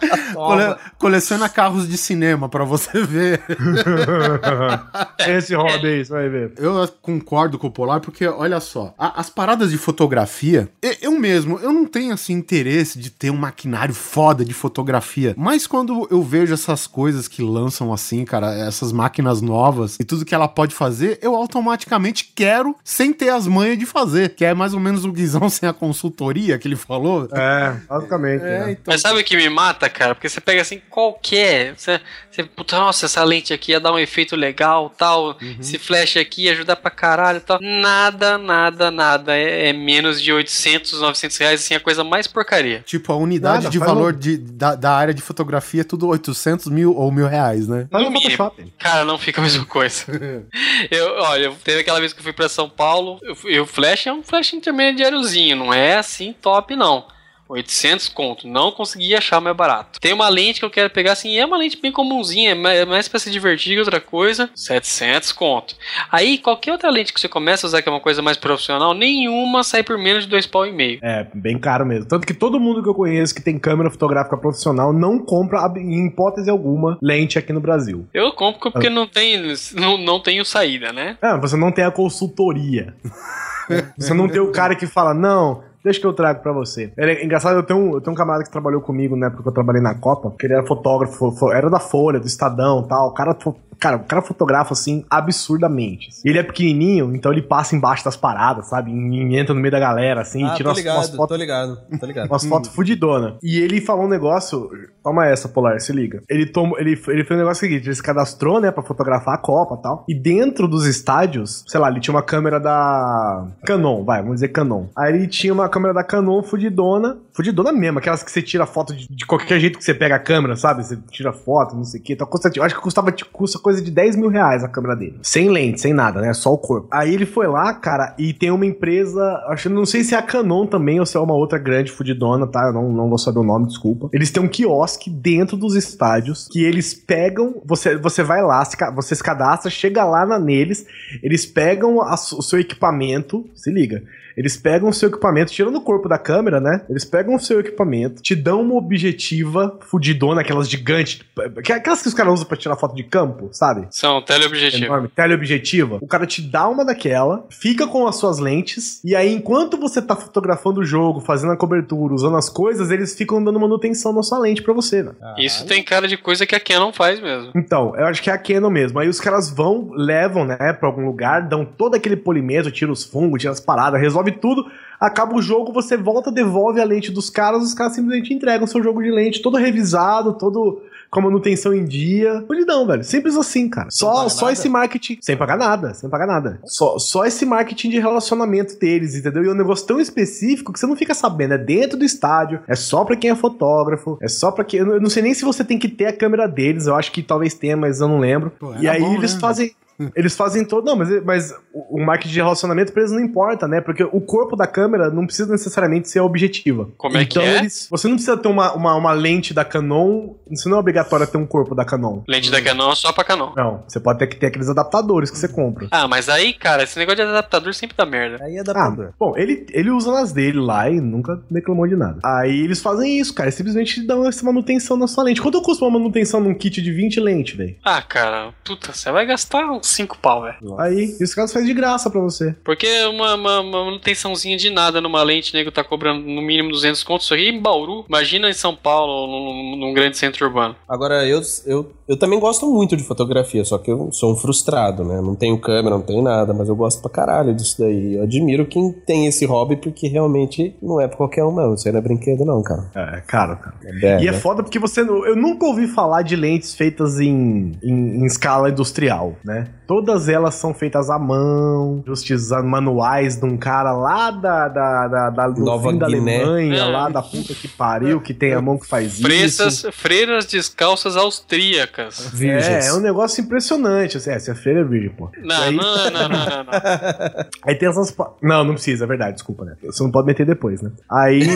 S4: Cole- coleciona carros de cinema pra você ver.
S5: Esse hobby aí, você vai ver.
S4: Eu concordo com o Polar, porque olha só, a- as paradas de fotografia, eu mesmo, eu não tenho assim interesse de ter um maquinário foda de fotografia, mas quando eu vejo essas coisas que lançam assim, cara, essas máquinas novas e tudo que ela pode fazer, eu automaticamente quero sem ter as manhas de fazer, que é mais ou menos o Guizão sem a consultoria que ele falou.
S5: É, basicamente.
S4: É,
S5: né?
S4: então.
S3: Mas sabe o que me mata, cara? Porque você pega assim qualquer. Você, você puta, nossa, essa lente aqui ia dar um efeito legal, tal. Esse flash aqui ia ajudar pra caralho, tal. Nada, nada, nada. É, é menos de 800, 900 reais, assim, a coisa mais porcaria.
S4: Tipo, a unidade
S5: Nada,
S4: de valor
S5: um-
S4: de, da, da área de fotografia é tudo 800 mil ou mil reais, né?
S5: No. Photoshop.
S3: Cara, não fica a mesma coisa. eu, olha, teve aquela vez que eu fui pra São Paulo, eu, flash é um flash intermediáriozinho, não é assim top, não. 800 conto, não consegui achar mais barato. Tem uma lente que eu quero pegar assim, é uma lente bem comumzinha, é mais- é pra se divertir que outra coisa, 700 conto. Aí, qualquer outra lente que você começa a usar que é uma coisa mais profissional, nenhuma sai por menos de dois pau e meio.
S5: É, bem caro mesmo. Tanto que todo mundo que eu conheço que tem câmera fotográfica profissional não compra, em hipótese alguma, lente aqui no Brasil.
S3: Eu compro porque não tem, não, não tenho saída, né?
S5: Ah, você não tem a consultoria. você não tem o cara que fala, não, deixa que eu trago pra você. É engraçado, eu tenho, um, eu tenho um camarada que trabalhou comigo na época que eu trabalhei na Copa, que ele era fotógrafo, fo- era da Folha, do Estadão e tal. O cara, cara, o cara fotografa assim absurdamente. E ele é pequenininho, então ele passa embaixo das paradas, sabe? E, entra no meio da galera, assim,
S2: Ah,
S5: tira
S2: tô
S5: umas, umas
S2: ligado,
S5: fotos
S2: tô ligado, tô ligado.
S5: umas fotos fudidona. E ele falou um negócio. Toma essa, Polar, se liga. Ele, tomou, ele, ele fez um negócio seguinte: ele se cadastrou, né, pra fotografar a Copa e tal. E dentro dos estádios, sei lá, ele tinha uma câmera da Canon, vai, vamos dizer Canon. Aí ele tinha uma câmera da Canon fudidona, fudidona mesmo, aquelas que você tira foto de, de qualquer jeito que você pega a câmera, sabe? Você tira foto, não sei o que. Então, custa, acho que custava, tipo, custa coisa de 10 mil reais a câmera dele. Sem lente, sem nada, né? Só o corpo. Aí ele foi lá, cara, e tem uma empresa, acho não sei se é a Canon também ou se é uma outra grande fudidona, tá? Eu não, não vou saber o nome, desculpa. Eles têm um quiosque dentro dos estádios que eles pegam, você, você vai lá, você se cadastra, chega lá na, neles, eles pegam a o seu equipamento, se liga. Eles pegam o seu equipamento, tirando o corpo da câmera, né? Eles pegam o seu equipamento, te dão uma objetiva fudidona, aquelas gigantes, que- aquelas que os caras usam pra tirar foto de campo, sabe?
S3: São teleobjetivo.
S5: Enorme, teleobjetiva. O cara te dá uma daquela, fica com as suas lentes, e aí enquanto você tá fotografando o jogo, fazendo a cobertura, usando as coisas, eles ficam dando manutenção na sua lente pra você, né?
S3: Isso tem cara de coisa que a Canon faz mesmo.
S5: Então, eu acho que é a Canon mesmo. Aí os caras vão, levam, né, pra algum lugar, dão todo aquele polimento, tira os fungos, tira as paradas, resolve tudo. Acaba o jogo, você volta, devolve a lente dos caras, os caras simplesmente entregam seu jogo de lente, todo revisado, todo com a manutenção em dia. Polidão, velho. Simples assim, cara. Só, só
S2: nada?
S5: esse marketing. Sem pagar nada, sem pagar nada. Só, só esse marketing de relacionamento deles, entendeu? E é um negócio tão específico que você não fica sabendo. É dentro do estádio, é só pra quem é fotógrafo, é só pra quem. Eu não- não sei nem se você tem que ter a câmera deles, eu acho que talvez tenha, mas eu não lembro.
S4: Pô,
S5: e aí
S4: bom,
S5: eles
S4: né?
S5: fazem. Eles fazem todo. Não, mas, mas o marketing de relacionamento pra eles não importa, né? Porque o corpo da câmera não precisa necessariamente ser objetiva.
S3: Como é que
S5: então,
S3: é?
S5: Eles, você não precisa ter uma, uma, uma lente da Canon. Isso não é obrigatório ter um corpo da Canon.
S3: Lente da Canon é só pra Canon.
S5: Não, você pode ter que ter aqueles adaptadores que você compra.
S3: Ah, mas aí, cara, esse negócio de adaptador sempre dá merda.
S2: Aí é
S5: Ah,
S2: adaptador.
S5: bom, ele, ele usa nas dele lá e nunca reclamou de nada. Aí eles fazem isso, cara. Eles simplesmente dão essa manutenção na sua lente. Quanto custa uma manutenção num kit de 20 lentes, velho?
S3: Ah, cara, puta, você vai gastar um 5 pau, velho.
S5: Aí, e os caras fazem de graça pra você.
S3: Porque uma, uma, uma manutençãozinha de nada numa lente, nego tá cobrando no mínimo 200 contos. Isso aqui em Bauru. Imagina em São Paulo, num, num grande centro urbano.
S2: Agora, eu, eu, eu também gosto muito de fotografia, só que eu sou um frustrado, né? Não tenho câmera, não tenho nada, mas eu gosto pra caralho disso daí. Eu admiro quem tem esse hobby, porque realmente não é pra qualquer um, não. Isso aí não é brinquedo, não, cara.
S5: É, caro, cara.
S2: É,
S5: E é
S2: né?
S5: foda porque você. Eu nunca ouvi falar de lentes feitas em, em, em escala industrial, né? Todas elas são feitas à mão, justos manuais de um cara lá da, da, da, da, do
S2: Nova
S5: da
S2: Guiné.
S5: Alemanha,
S3: É.
S5: lá da puta que pariu, que tem a mão que faz isso.
S3: freiras descalças austríacas.
S5: É,
S2: Virgens.
S5: é um negócio impressionante. Assim, é, se a feira é virgem, pô.
S3: Não,
S5: aí,
S3: não, não, não, não, não.
S5: aí tem essas. Não, não precisa, é verdade, desculpa, né? Você não pode meter depois, né? Aí.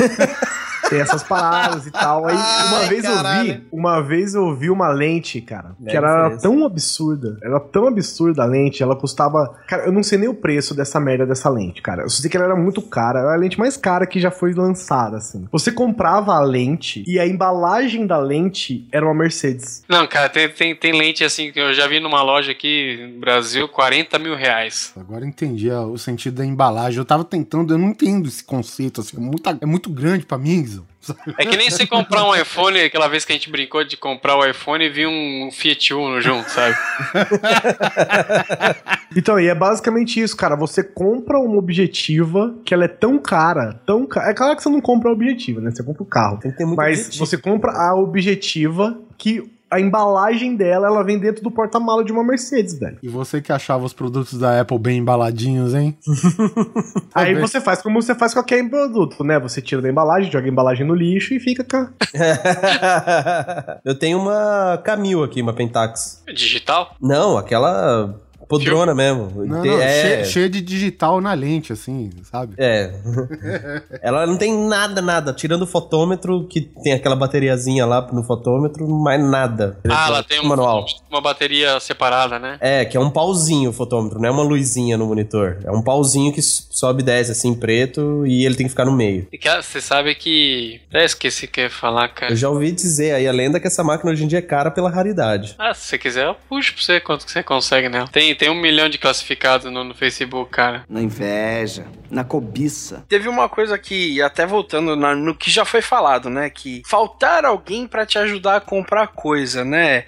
S5: Tem essas paradas e tal. Aí, uma
S2: Ai,
S5: vez eu
S2: caralho.
S5: vi, uma vez eu vi uma lente, cara, que
S2: Deve
S5: era
S2: ser
S5: tão absurda. Era tão absurda a lente, ela custava. Cara, eu não sei nem o preço dessa merda dessa lente, cara. Eu só sei que ela era muito cara. Era a lente mais cara que já foi lançada, assim. Você comprava a lente e a embalagem da lente era uma Mercedes.
S3: Não, cara, tem, tem, tem lente assim que eu já vi numa loja aqui no Brasil, 40 mil reais.
S4: Agora eu entendi ó, o sentido da embalagem. Eu tava tentando, eu não entendo esse conceito, assim, é, muita- é muito grande pra mim,
S3: É que nem você comprar um iPhone, aquela vez que a gente brincou de comprar o iPhone e vi um Fiat Uno junto, sabe?
S5: Então, e é basicamente isso, cara. Você compra uma objetiva que ela é tão cara, tão cara. É claro que você não compra a objetiva, né? Você compra o carro.
S2: Tem que ter muito
S5: Mas
S2: objetivo.
S5: você compra a objetiva que a embalagem dela, ela vem dentro do porta-mala de uma Mercedes, velho.
S4: E você que achava os produtos da Apple bem embaladinhos, hein?
S5: Aí
S4: bem.
S5: você faz como você faz com qualquer produto, né? Você tira da embalagem, joga a embalagem no lixo e fica com. a-
S2: eu tenho uma Camil aqui, uma Pentax.
S3: Digital?
S2: Não, aquela podrona mesmo.
S4: Não, não,
S2: é,
S4: cheia, cheia de digital na lente, assim, sabe?
S2: é. Ela não tem nada, nada. Tirando o fotômetro, que tem aquela bateriazinha lá no fotômetro, mais nada.
S3: Ah, ela tem uma,
S2: manual.
S3: uma bateria separada, né?
S2: É, que é um pauzinho o fotômetro, não é uma luzinha no monitor. É um pauzinho que sobe e desce assim, preto, e ele tem que ficar no meio.
S3: E que ah, você sabe que. É, esqueci o que ia falar, cara.
S2: Eu já ouvi dizer aí a lenda que essa máquina hoje em dia é cara pela raridade.
S3: Ah, se você quiser, eu puxo pra você quanto que você consegue nela. Tem, tem um milhão de classificados no, no Facebook, cara.
S6: Na inveja, na cobiça.
S1: Teve uma coisa que, até voltando na- no que já foi falado, né? Que faltar alguém pra te ajudar a comprar coisa, né?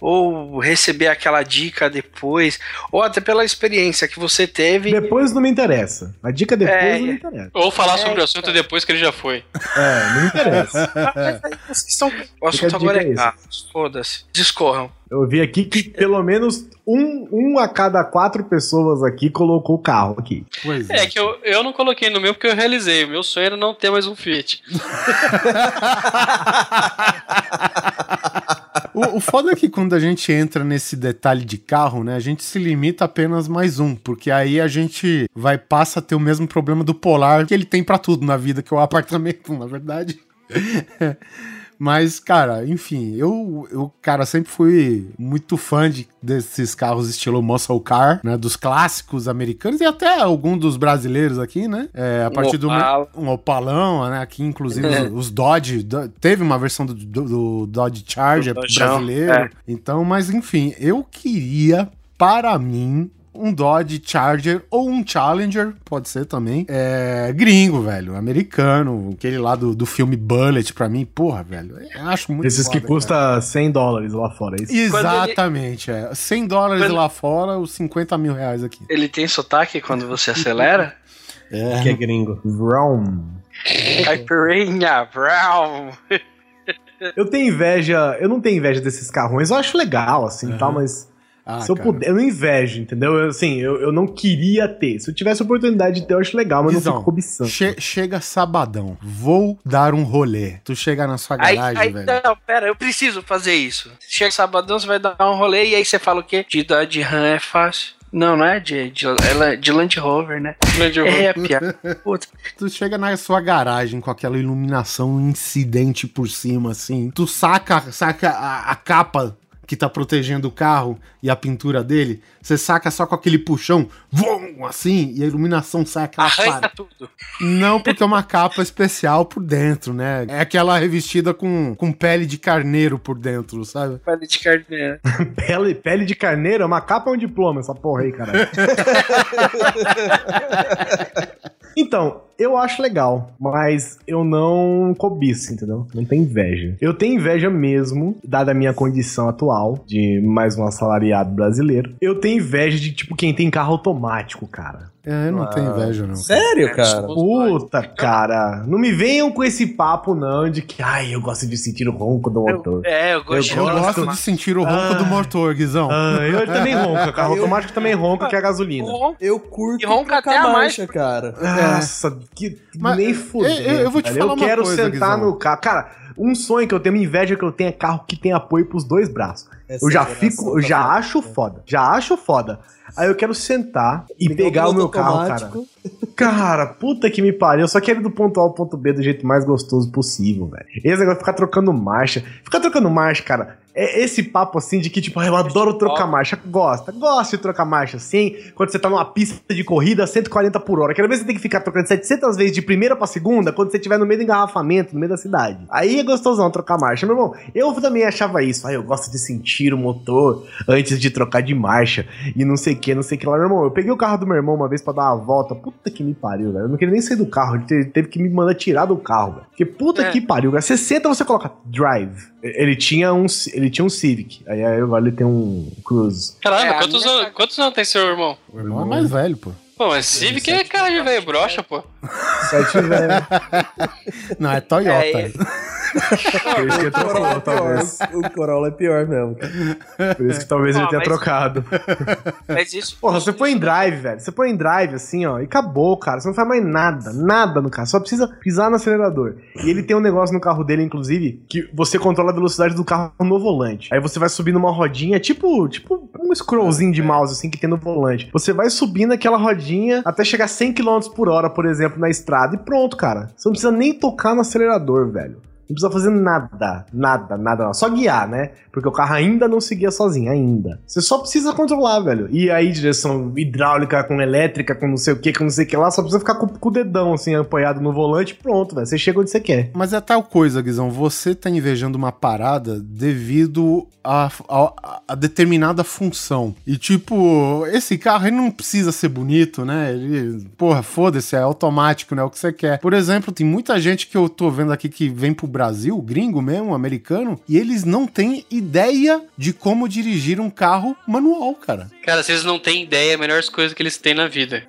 S1: Ou receber aquela dica depois, ou até pela experiência que você teve.
S5: Depois não me interessa. A dica depois
S1: É,
S5: não me
S1: é.
S5: interessa.
S3: Ou falar
S1: É,
S3: sobre o assunto depois que ele já foi.
S5: É, não me interessa.
S1: Mas aí vocês estão. O assunto agora é carros. Foda-se. Discorram.
S5: Eu vi aqui que pelo menos um, um a cada quatro pessoas aqui colocou o carro aqui.
S4: Pois
S3: É que eu, eu não coloquei no meu porque eu realizei. O meu sonho era não ter mais um Fiat.
S4: O, o foda é que quando a gente entra nesse detalhe de carro, né, a gente se limita a apenas mais um, porque aí a gente vai passa a ter o mesmo problema do Polar que ele tem pra tudo na vida, que é o apartamento, na verdade. Mas, cara, enfim, eu, eu, cara, sempre fui muito fã de, desses carros estilo muscle car, né? Dos clássicos americanos e até algum dos brasileiros aqui, né? É, a partir do
S1: Opala.
S4: um opalão, né? Aqui, inclusive, os, os Dodge. do- teve uma versão do, do- do Dodge Charger
S1: Do
S4: brasileiro.
S1: é.
S4: Então, mas enfim, eu queria, para mim, um Dodge Charger ou um Challenger, pode ser também. É gringo, velho, americano, aquele lá do, do filme Bullet, pra mim, porra, velho, eu acho muito
S5: Esses que
S4: foda,
S5: custa 100 dólares lá fora. é Isso.
S4: Exatamente, é. 100 dólares
S1: Quando-
S4: lá fora, os 50 mil reais aqui.
S1: Ele tem sotaque quando você acelera?
S2: Que é gringo.
S5: Vroom.
S1: Caipirinha, brown.
S5: Eu tenho inveja, eu não tenho inveja desses carrões, eu acho legal, assim,
S4: Aham.
S5: tal, mas
S4: Ah,
S5: se eu
S4: cara.
S5: puder, eu não invejo, entendeu? Eu, assim, eu, eu não queria ter. Se eu tivesse a oportunidade de ter, eu acho legal, mas eu não fico cobiçando.
S4: che- chega sabadão, vou dar um rolê. Tu chega na sua
S1: Aí,
S4: garagem,
S1: aí
S4: velho.
S1: não, pera, eu preciso fazer isso. Chega sabadão, você vai dar um rolê e aí você fala o quê? De dar de RAM é fácil. Não, não é de, de, ela é de Land Rover, né? É, piada. Puta.
S4: Tu chega na sua garagem com aquela iluminação incidente por cima, assim. Tu saca, saca a, a capa que tá protegendo o carro e a pintura dele. Você saca só com aquele puxão. Vum! assim, e a iluminação sai aquela
S1: Arranha
S4: para.
S1: tudo.
S4: Não, porque é uma capa especial por dentro, né? É aquela revestida com, com pele de carneiro por dentro, sabe?
S1: Pele de carneiro.
S5: Pele, pele de carneiro é uma capa ou um diploma, essa porra aí, cara. então, eu acho legal, mas eu não cobiço, entendeu? Não tenho inveja. Eu tenho inveja mesmo, dada a minha condição atual, de mais um assalariado brasileiro. Eu tenho inveja de, tipo, quem tem carro automático, cara.
S4: É, eu não tenho inveja, não.
S2: Sério, cara?
S5: Puta, cara. Não me venham com esse papo, não, de que, ai, eu gosto de sentir o ronco do motor.
S1: É, eu gosto
S4: Eu
S5: gosto-
S4: gosto de sentir o ronco do motor, Guizão.
S5: Ah, eu também ronco. Carro
S2: Eu-
S5: automático também ronca, que é a gasolina.
S2: Eu curto
S1: E ronca até a
S2: marcha, cara.
S5: Nossa, que
S4: Mas,
S5: nem
S4: eu-
S5: fudeu.
S4: eu- eu vou te falar
S5: Eu
S4: uma
S5: quero
S4: coisa,
S5: sentar
S4: Guizão.
S5: no carro. Cara, um sonho que eu tenho, uma inveja que eu tenho é carro que tem apoio pros dois braços.
S2: Essa
S5: eu já fico, eu já acho foda. Já acho foda. Aí eu quero sentar e pegar o meu
S2: piloto
S5: carro, cara.
S2: automático.
S5: Cara, puta que me pariu. Eu só quero ir do ponto A ao ponto B do jeito mais gostoso possível, velho. Esse negócio de ficar trocando marcha. Ficar trocando marcha, cara. É esse papo assim de que, tipo, ah, eu adoro trocar marcha. Gosta, gosta de trocar marcha assim. Quando você tá numa pista de corrida, 140 por hora. Quero ver se você tem que ficar trocando 700 vezes de primeira pra segunda quando você estiver no meio do engarrafamento, no meio da cidade. Aí é gostosão trocar marcha. Meu irmão, eu também achava isso. Ah, eu gosto de sentir o motor antes de trocar de marcha. E não sei o que, não sei o que lá. Meu irmão, eu peguei o carro do meu irmão uma vez pra dar uma volta. Puta que me pariu, velho. Eu não queria nem sair do carro. Ele te- teve que me mandar tirar do carro, velho. Porque puta
S1: É.
S5: que pariu, velho. Você senta, você coloca drive. Ele tinha um, ele tinha um Civic. Aí agora ele tem um Cruze.
S3: Caramba,
S1: É,
S3: quantos,
S1: minha-
S3: anos, quantos anos tem seu irmão?
S4: O irmão é mais velho, pô.
S3: Pô, mas Civic é cara de velho brocha, pô.
S5: Sete velho.
S4: Não, é Toyota.
S1: É,
S5: Por isso que ele
S2: O Corolla
S5: trocou,
S2: é pior.
S5: talvez.
S2: O Corolla é pior mesmo.
S5: Por isso que talvez ele tenha
S1: mas-
S5: trocado.
S1: Mas isso.
S5: Porra, você põe em drive, velho. Você põe em drive assim, ó, e acabou, cara. Você não faz mais nada, nada no carro. Só precisa pisar no acelerador. E ele tem um negócio no carro dele, inclusive, que você controla a velocidade do carro no volante. Aí você vai subindo uma rodinha, tipo, tipo um scrollzinho de mouse, assim, que tem no volante. Você vai subindo aquela rodinha até chegar a 100 km por hora, por exemplo, na estrada. E pronto, cara. Você não precisa nem tocar no acelerador, velho. Não precisa fazer nada, nada, nada. Só guiar, né? Porque o carro ainda não se guia sozinho, ainda. Você só precisa controlar, velho. E aí, direção hidráulica com elétrica, com não sei o que, com não sei o que lá, só precisa ficar com, com o dedão, assim, apoiado no volante, pronto, velho. Você chega onde você quer.
S4: Mas é tal coisa, Guizão. Você tá invejando uma parada devido a, a- a determinada função. E, tipo, esse carro ele não precisa ser bonito, né? Ele, porra, foda-se, é automático, né? O que você quer. Por exemplo, tem muita gente que eu tô vendo aqui que vem pro Brasil, gringo mesmo, americano, e eles não têm ideia de como dirigir um carro manual, cara.
S3: Cara, vocês não têm ideia, a melhor coisa que eles têm na vida.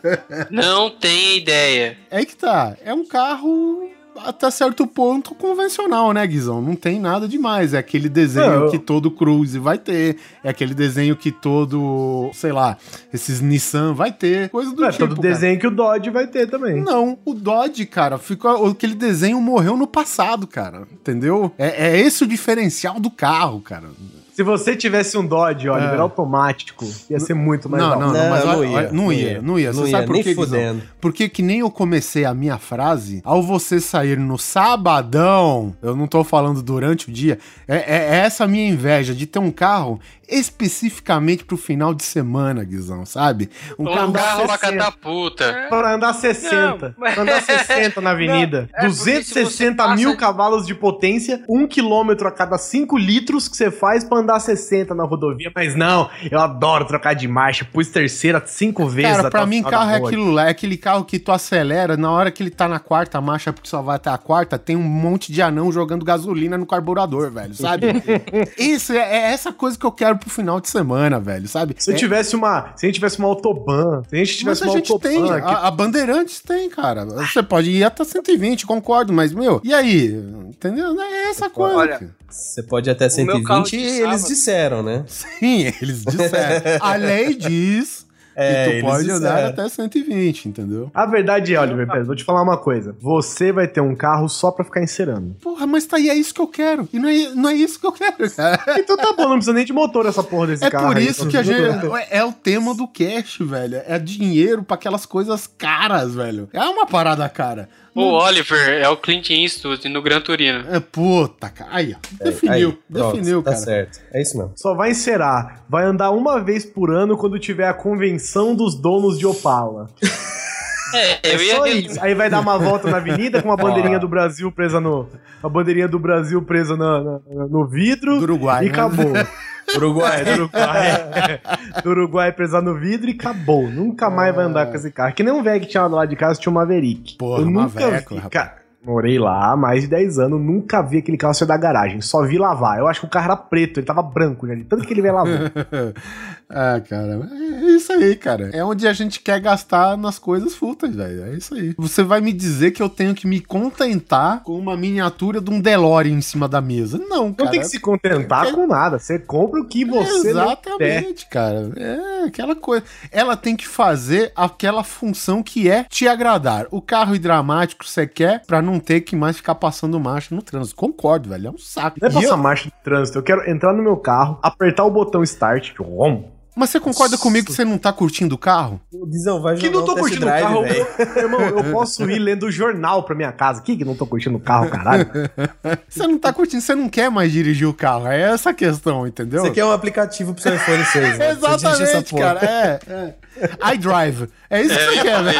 S3: não tem ideia.
S4: É que tá. É um carro até certo ponto convencional, né, Guizão? Não tem nada demais. É aquele desenho
S5: Não, eu-
S4: que todo Cruze vai ter. É aquele desenho que todo, sei lá, esses Nissan vai ter. Coisa do
S5: é,
S4: tipo.
S5: todo
S4: cara.
S5: desenho que o Dodge vai ter também.
S4: Não, o Dodge, cara, ficou, aquele desenho morreu no passado, cara. Entendeu? É, é esse o diferencial do carro, cara.
S5: Se você tivesse um Dodge, ó,
S4: É.
S5: liberal automático, ia ser muito mais
S4: Não,
S5: alto.
S4: não, não, mas
S2: não
S4: olha,
S2: ia,
S4: olha, não
S2: não
S4: ia,
S2: ia.
S4: não ia. Você
S2: Não
S4: sabe
S2: ia,
S4: por
S2: nem
S4: quê, Guizão?
S2: fudendo.
S4: Porque que nem eu comecei a minha frase, ao você sair no sabadão, eu não tô falando durante o dia, é, é- é essa minha inveja de ter um carro especificamente pro final de semana, Guizão, sabe? Um
S3: Um
S4: carro
S3: carro pra
S5: 60.
S3: catar puta.
S5: Pra andar 60.
S1: Não, mas-
S5: Pra andar 60 na avenida.
S1: Não, é porque se
S5: 260
S1: você
S5: mil
S1: passa-
S5: cavalos de potência, 1 quilômetro a cada 5 litros que você faz pra andar 60 na rodovia. Mas não, eu adoro trocar de marcha. Pus terceira cinco vezes.
S4: Cara, pra
S5: o
S4: mim, carro é aquilo lá, é aquele carro que tu acelera, na hora que ele tá na quarta marcha, porque só vai até a quarta, tem um monte de anão jogando gasolina no carburador, velho, sabe? Isso, é, é essa coisa que eu quero pro final de semana, velho, sabe?
S5: Se
S4: É-
S5: tivesse uma. Se a gente tivesse uma autobahn, se a gente tivesse
S4: Mas a
S5: uma
S4: gente
S5: autobahn.
S4: tem,
S5: que-
S4: a, a Bandeirantes tem, cara. Você pode ir até 120, concordo, mas, meu, e aí? Entendeu? É essa coisa.
S1: Olha.
S2: Você pode ir até
S1: O meu carro
S2: 120
S1: de
S2: e eles disseram, né?
S4: Sim, eles disseram. a lei diz
S2: É,
S4: que tu pode andar até 120, entendeu?
S5: A verdade é, Oliver Pérez, vou te falar uma coisa. Você vai ter um carro só pra ficar encerando.
S4: Porra, mas tá aí, é isso que eu quero. E não é, não é isso que eu quero, cara.
S5: Então tá bom, não precisa nem de motor essa porra desse
S4: É
S5: carro.
S4: por
S5: aí,
S4: isso
S5: só
S4: que a gente.
S5: do-
S4: É o tema do cash, velho. É dinheiro pra aquelas coisas caras, velho. É uma parada cara.
S3: O Oliver é o Clint Eastwood no Gran Turino.
S4: É, puta, cara. Aí, ó. Definiu,
S2: Aí, pronto,
S4: definiu,
S2: tá
S4: cara.
S2: certo. É isso mesmo.
S5: Só vai encerar. Vai andar uma vez por ano quando tiver a convenção dos donos de Opala.
S3: É,
S5: É
S3: eu ia
S5: só isso. Aí vai dar uma volta na avenida com uma bandeirinha do Brasil presa no. A bandeirinha do Brasil presa na- na- no vidro.
S4: Do Uruguai,
S5: E
S4: né?
S5: acabou.
S2: Uruguai.
S5: do Uruguai. do Uruguai presa no vidro e acabou. Nunca mais vai andar com esse carro. Que nem um velho que tinha lá de casa, tinha um Maverick.
S4: Porra,
S5: eu nunca
S4: Maveco,
S5: vi. Cara, morei lá há mais de 10 anos, nunca vi aquele carro sair da garagem. Só vi lavar. Eu acho que o carro era preto, ele tava branco, de tanto que ele veio lavar.
S4: ah, cara, é isso aí, cara. É onde a gente quer gastar nas coisas fúteis, velho. É isso aí. Você vai me dizer que eu tenho que me contentar com uma miniatura de um DeLorean em cima da mesa? Não,
S5: Não
S4: cara.
S5: tem que se contentar com nada. Você compra o que você não.
S4: Exatamente, cara. É aquela coisa. Ela tem que fazer aquela função que é te agradar. O carro hidráulico você quer pra não ter que mais ficar passando marcha no trânsito. Concordo, velho. É um saco.
S5: Não é passar
S4: eu-
S5: marcha de trânsito. Eu quero entrar no meu carro, apertar o botão start, tipo.
S4: Mas você concorda comigo que você não tá curtindo o carro?
S2: Dizão, vai
S5: Que não tô
S2: um
S5: curtindo o
S2: drive,
S5: carro.
S2: velho.
S5: Irmão, eu posso ir lendo o jornal pra minha casa. Que que não tô curtindo o carro, caralho?
S4: Você não tá curtindo, você não quer mais dirigir o carro. É essa a questão, entendeu?
S2: Você quer um aplicativo pro seu iPhone 6, né?
S4: Exatamente, cara. É, é. iDrive. É isso que
S3: É,
S4: você quer, né?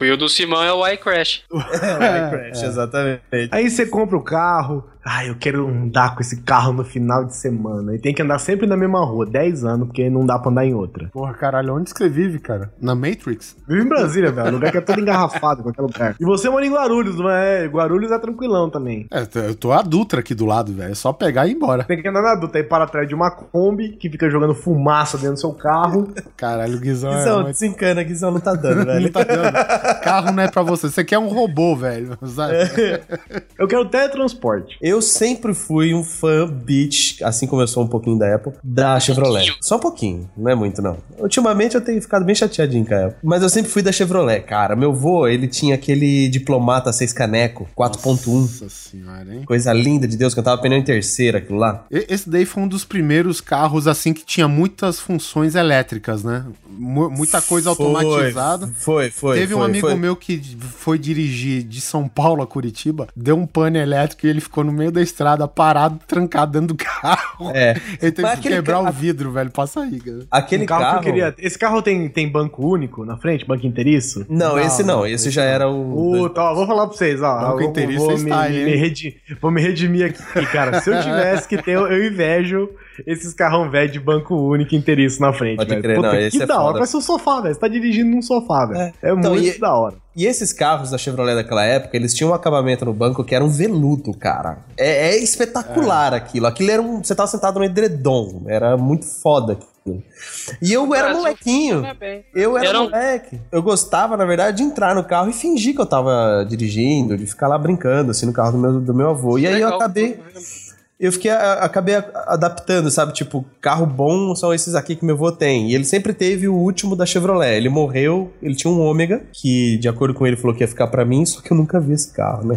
S3: E o do Simão é o iCrash.
S2: Vai, Crash, exatamente.
S5: Aí você compra o carro. Ah, eu quero andar com esse carro no final de semana. E tem que andar sempre na mesma rua, 10 anos, porque não dá pra andar em outra.
S4: Porra, caralho, onde que você vive, cara? Na Matrix?
S5: Vive em Brasília, velho. Lugar que é todo engarrafado, qualquer lugar. E você mora em Guarulhos, não é? Guarulhos é tranquilão também.
S4: É, eu tô a Dutra aqui do lado, velho. É só pegar e ir embora.
S5: Tem que andar na adulta aí para atrás de uma Kombi que fica jogando fumaça dentro do seu carro.
S4: Caralho, o Guizão é.
S2: Guizão,
S4: muito-
S2: desencana, Guizão não tá dando, velho.
S4: Não tá dando. Carro não é pra você. Você quer um robô, velho. Sabe?
S5: Eu quero teletransporte.
S2: Eu sempre fui um fã bitch, assim como eu sou um pouquinho da Apple, da Chevrolet. Só um pouquinho, não é muito não. Ultimamente eu tenho ficado bem chateadinho com a Apple. Mas eu sempre fui da Chevrolet, cara. Meu vô, ele tinha aquele diplomata 6 caneco 4.1.
S4: Nossa senhora, hein?
S2: Coisa linda de Deus, que eu tava pneu em terceira, aquilo lá.
S4: Esse daí foi um dos primeiros carros, assim, que tinha muitas funções elétricas, né? Mu- muita coisa automatizada.
S2: Foi, foi.
S4: Teve um
S2: foi,
S4: amigo
S2: foi.
S4: meu que foi dirigir de São Paulo a Curitiba, deu um pane elétrico e ele ficou no meio da estrada, parado, trancado dentro do carro.
S2: É.
S4: Ele teve
S2: Mas
S4: que quebrar
S2: ca-
S4: o vidro, velho, pra sair, cara.
S2: Aquele
S5: Um carro,
S2: carro.
S5: que eu queria. Esse carro tem, tem banco único na frente, banco inteiriço?
S2: Não,
S4: Não,
S2: esse não.
S4: não,
S2: Esse já era o.
S5: Puta, ó, vou falar pra vocês, ó.
S4: Banco inteiriço
S5: vou,
S4: é
S5: me,
S4: style,
S5: me
S4: hein?
S5: redi- vou me redimir aqui, cara. Se eu tivesse que ter, eu invejo esses carrão velho de banco único inteiriço na frente,
S2: Pode crer, não, esse
S5: que
S2: é
S5: da hora.
S2: foda.
S5: Parece um sofá, velho. Você tá dirigindo num sofá, velho. É,
S2: Então,
S5: muito
S2: e-
S5: da hora.
S2: E esses carros da Chevrolet daquela época, eles tinham um acabamento no banco que era um veludo, cara. É, é espetacular aquilo. Aquilo era um. Você tava sentado no edredom. Era muito foda aquilo. E eu era molequinho.
S3: bem.
S2: Eu era,
S3: Era um-
S2: moleque. Eu gostava, na verdade, de entrar no carro e fingir que eu tava dirigindo, de ficar lá brincando, assim, no carro do meu, do meu avô. E aí eu acabei. Eu fiquei, acabei adaptando, sabe? Tipo, carro bom são esses aqui que meu avô tem. E ele sempre teve o último da Chevrolet. Ele morreu, ele tinha um Ômega, que de acordo com ele falou que ia ficar pra mim, só que eu nunca vi esse carro, né?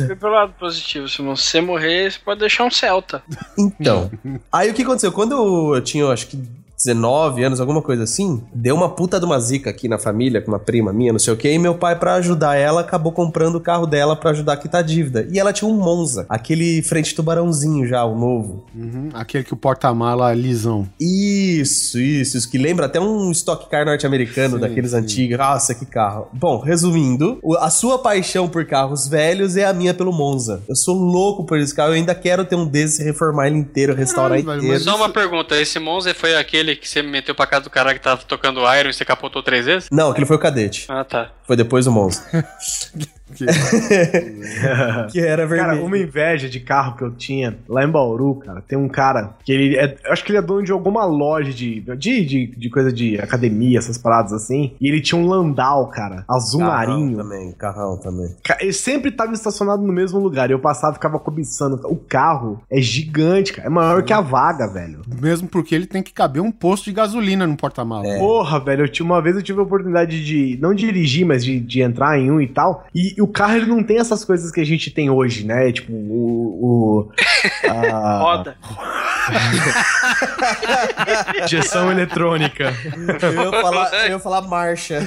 S1: Vê pelo lado positivo, se você morrer, você pode deixar um Celta.
S2: Então, aí o que aconteceu? Quando eu, eu tinha, acho que 19 anos, alguma coisa assim, deu uma puta de uma zica aqui na família, com uma prima minha, não sei o que, e meu pai, pra ajudar ela, acabou comprando o carro dela pra ajudar a quitar a dívida. E ela tinha um Monza, aquele frente tubarãozinho já, o novo.
S4: Uhum, Aquele que o porta-mala lisão.
S2: Isso, isso, isso, que lembra até um Stock Car norte-americano, daqueles
S4: sim.
S2: antigos. Nossa, que carro. Bom, resumindo, a sua paixão por carros velhos é a minha pelo Monza. Eu sou louco por esse carro, eu ainda quero ter um desses, reformar ele inteiro, restaurar
S4: velho,
S2: inteiro.
S4: mas
S3: Só uma pergunta, esse Monza foi aquele que você meteu pra casa do cara que tava tocando Iron e você capotou três vezes?
S2: Não, aquele foi o cadete.
S3: Ah, tá.
S2: Foi depois do Monza.
S4: Que-
S2: que era
S5: Cara,
S2: vermelho.
S5: uma inveja de carro que eu tinha lá em Bauru, cara, tem um cara que ele é. eu Acho que ele é dono de alguma loja de, de, de, de coisa de academia, essas paradas assim. E ele tinha um Landau, cara, azul
S2: Carrão
S5: marinho.
S2: também, carrão também.
S5: Ele sempre tava estacionado no mesmo lugar. Eu passava e ficava cobiçando. O carro é gigante, cara. É maior que a vaga, velho.
S4: Mesmo porque ele tem que caber um posto de gasolina no porta-mala.
S2: É.
S5: Porra, velho, eu tinha, uma vez eu tive a oportunidade de, não dirigir, mas de, de entrar em um e tal. E, o carro, ele não tem essas coisas que a gente tem hoje, né? Tipo, o... o a-
S1: Roda.
S5: Injeção eletrônica.
S2: Eu ia falar, eu ia falar marcha.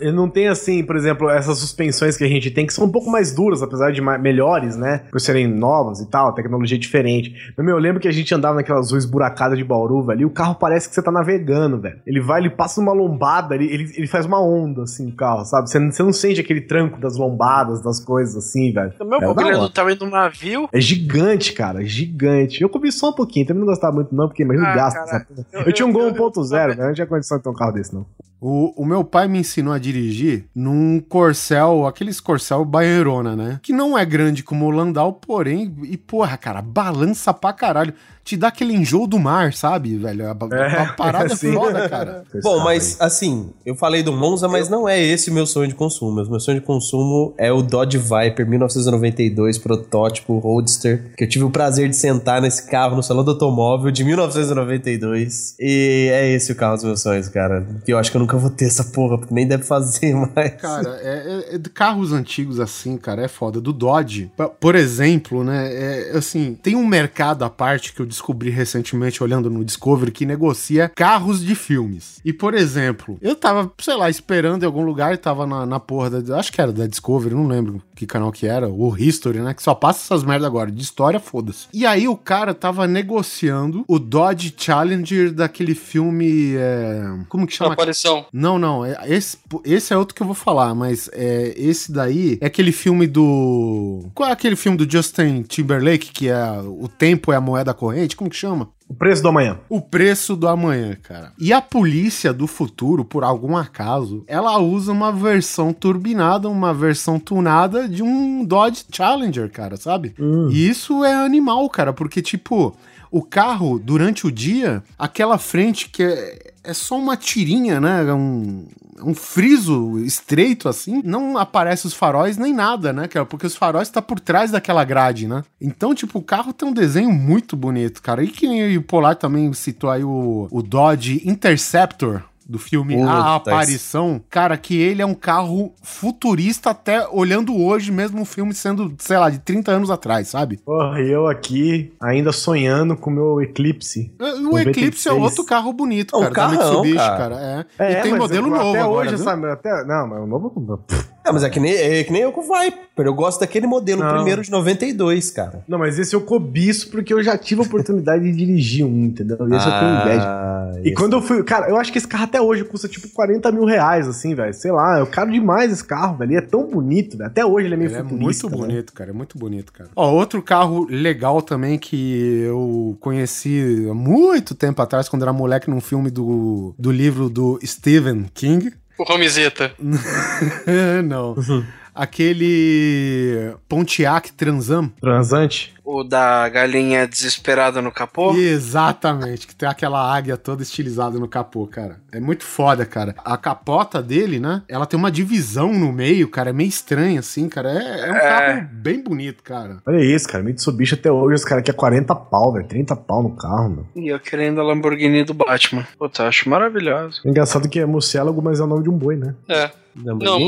S5: Ele não tem assim, por exemplo, essas suspensões que a gente tem, que são um pouco mais duras, apesar de ma- melhores, né? Por serem novas e tal, tecnologia diferente. Mas, meu, eu lembro que a gente andava naquelas ruas buracadas de Bauru, velho, e o carro parece que você tá navegando, velho. Ele vai, ele passa numa lombada, ele, ele, ele faz uma onda, assim, o carro, sabe? Você, não- você não sente aquele tranco das lombadas, das coisas assim, velho.
S1: Também
S5: É
S1: um pouquinho
S5: da
S1: do tamanho do navio.
S5: É gigante, cara, gigante. Eu comi só um pouquinho, também não gostava muito não, porque imagina
S1: Ah,
S5: o gasto.
S1: cara, eu-
S5: Eu, tinha um Gol
S1: eu-
S5: 1.0, velho, não tinha condição de ter um carro desse, não.
S4: O, o meu pai me ensinou a dirigir num Corcel, aqueles Corcel Baierona, né? Que não é grande como o Landau, porém, e porra, cara, balança pra caralho. Te dá aquele enjoo do mar, sabe, velho? A, a-
S5: É,
S4: a parada
S5: sim.
S4: foda, cara.
S2: Bom, mas assim, eu falei do Monza, mas não é esse o meu sonho de consumo. Meu sonho de consumo é o Dodge Viper 1992, protótipo Roadster, que eu tive o prazer de sentar nesse carro no Salão do Automóvel de 1992. E é esse o carro dos meus sonhos, cara. Que eu acho que eu nunca vou ter essa porra, porque nem deve fazer mais.
S4: Cara, é, é- é de carros antigos assim, cara, é foda. Do Dodge, por exemplo, né? É, assim, tem um mercado à parte que eu descobri recentemente olhando no Discovery que negocia carros de filmes. E, por exemplo, eu tava, sei lá, esperando em algum lugar e tava na, na porra da. Acho que era da Discovery, não lembro que canal que era, o History, né? Que só passa essas merda agora. De história, foda-se. E aí o cara tava negociando o Dodge Challenger daquele filme. é, Como que chama?
S3: Aparição.
S4: Não, não. é- Esse, esse é outro que eu vou falar, mas é, esse daí é aquele filme do. Qual é aquele filme do Justin Timberlake que é O Tempo é a Moeda Corrente? Como que chama?
S5: O preço do amanhã.
S4: O preço do amanhã, cara. E a polícia do futuro, por algum acaso, ela usa uma versão turbinada, uma versão tunada de um Dodge Challenger, cara, sabe? E isso é animal, cara, porque, tipo, o carro, durante o dia, aquela frente que é, é só uma tirinha, né? é Um, um friso estreito assim, não aparece os faróis nem nada, né, cara? Porque os faróis tá por trás daquela grade, né? Então, tipo, o carro tem um desenho muito bonito, cara. E que nem o Polar também citou aí o, o Dodge Interceptor. Do filme
S2: Puta,
S4: A Aparição, cara, que ele é um carro futurista até olhando hoje, mesmo o filme sendo, sei lá, de 30 anos atrás, sabe?
S5: Porra, e eu aqui ainda sonhando com o meu Eclipse.
S4: O
S5: 96.
S4: Eclipse é outro carro bonito,
S2: É um
S4: cara, da
S2: carrão,
S4: Mitsubishi,
S2: cara.
S4: cara. É. e tem modelo
S5: eu-
S4: novo
S5: até
S4: agora,
S5: hoje,
S4: viu?
S5: sabe? Até, não, mas o novo...
S2: Ah, mas é que nem, é que nem eu com o Viper. Eu gosto daquele modelo
S5: Não.
S2: primeiro de 92, cara.
S5: Não, mas esse eu cobiço porque eu já tive a oportunidade de dirigir um, entendeu? E esse eu tenho inveja.
S2: Ah,
S5: E
S2: esse-
S5: quando eu fui. Cara, eu acho que esse carro até hoje custa tipo 40 mil reais, assim, velho. Sei lá, eu caro demais esse carro, velho. E é tão bonito, velho. Até hoje ele é meio
S4: Ele é
S5: futurista.
S4: muito
S5: né?
S4: bonito, cara. É muito bonito, cara. Ó, outro carro legal também que eu conheci há muito tempo atrás, quando era moleque, num filme do, do livro do Stephen King.
S3: O Romizeta.
S4: Não. Aquele Pontiac Transam.
S5: Transante.
S1: O da galinha desesperada no capô.
S4: Exatamente, que tem aquela águia toda estilizada no capô, cara. É muito foda, cara. A capota dele, né? Ela tem uma divisão no meio, cara. É meio estranho, assim, cara. É, é um
S1: É.
S4: carro bem bonito, cara.
S5: Olha isso, cara. Mitsubishi até hoje, os caras aqui é 40 pau, velho. 30 pau no carro, meu.
S1: E eu querendo a Lamborghini do Batman. Puta, eu acho maravilhoso.
S5: Engraçado que é Murciélago, mas é o nome de um boi, né?
S3: É. Não,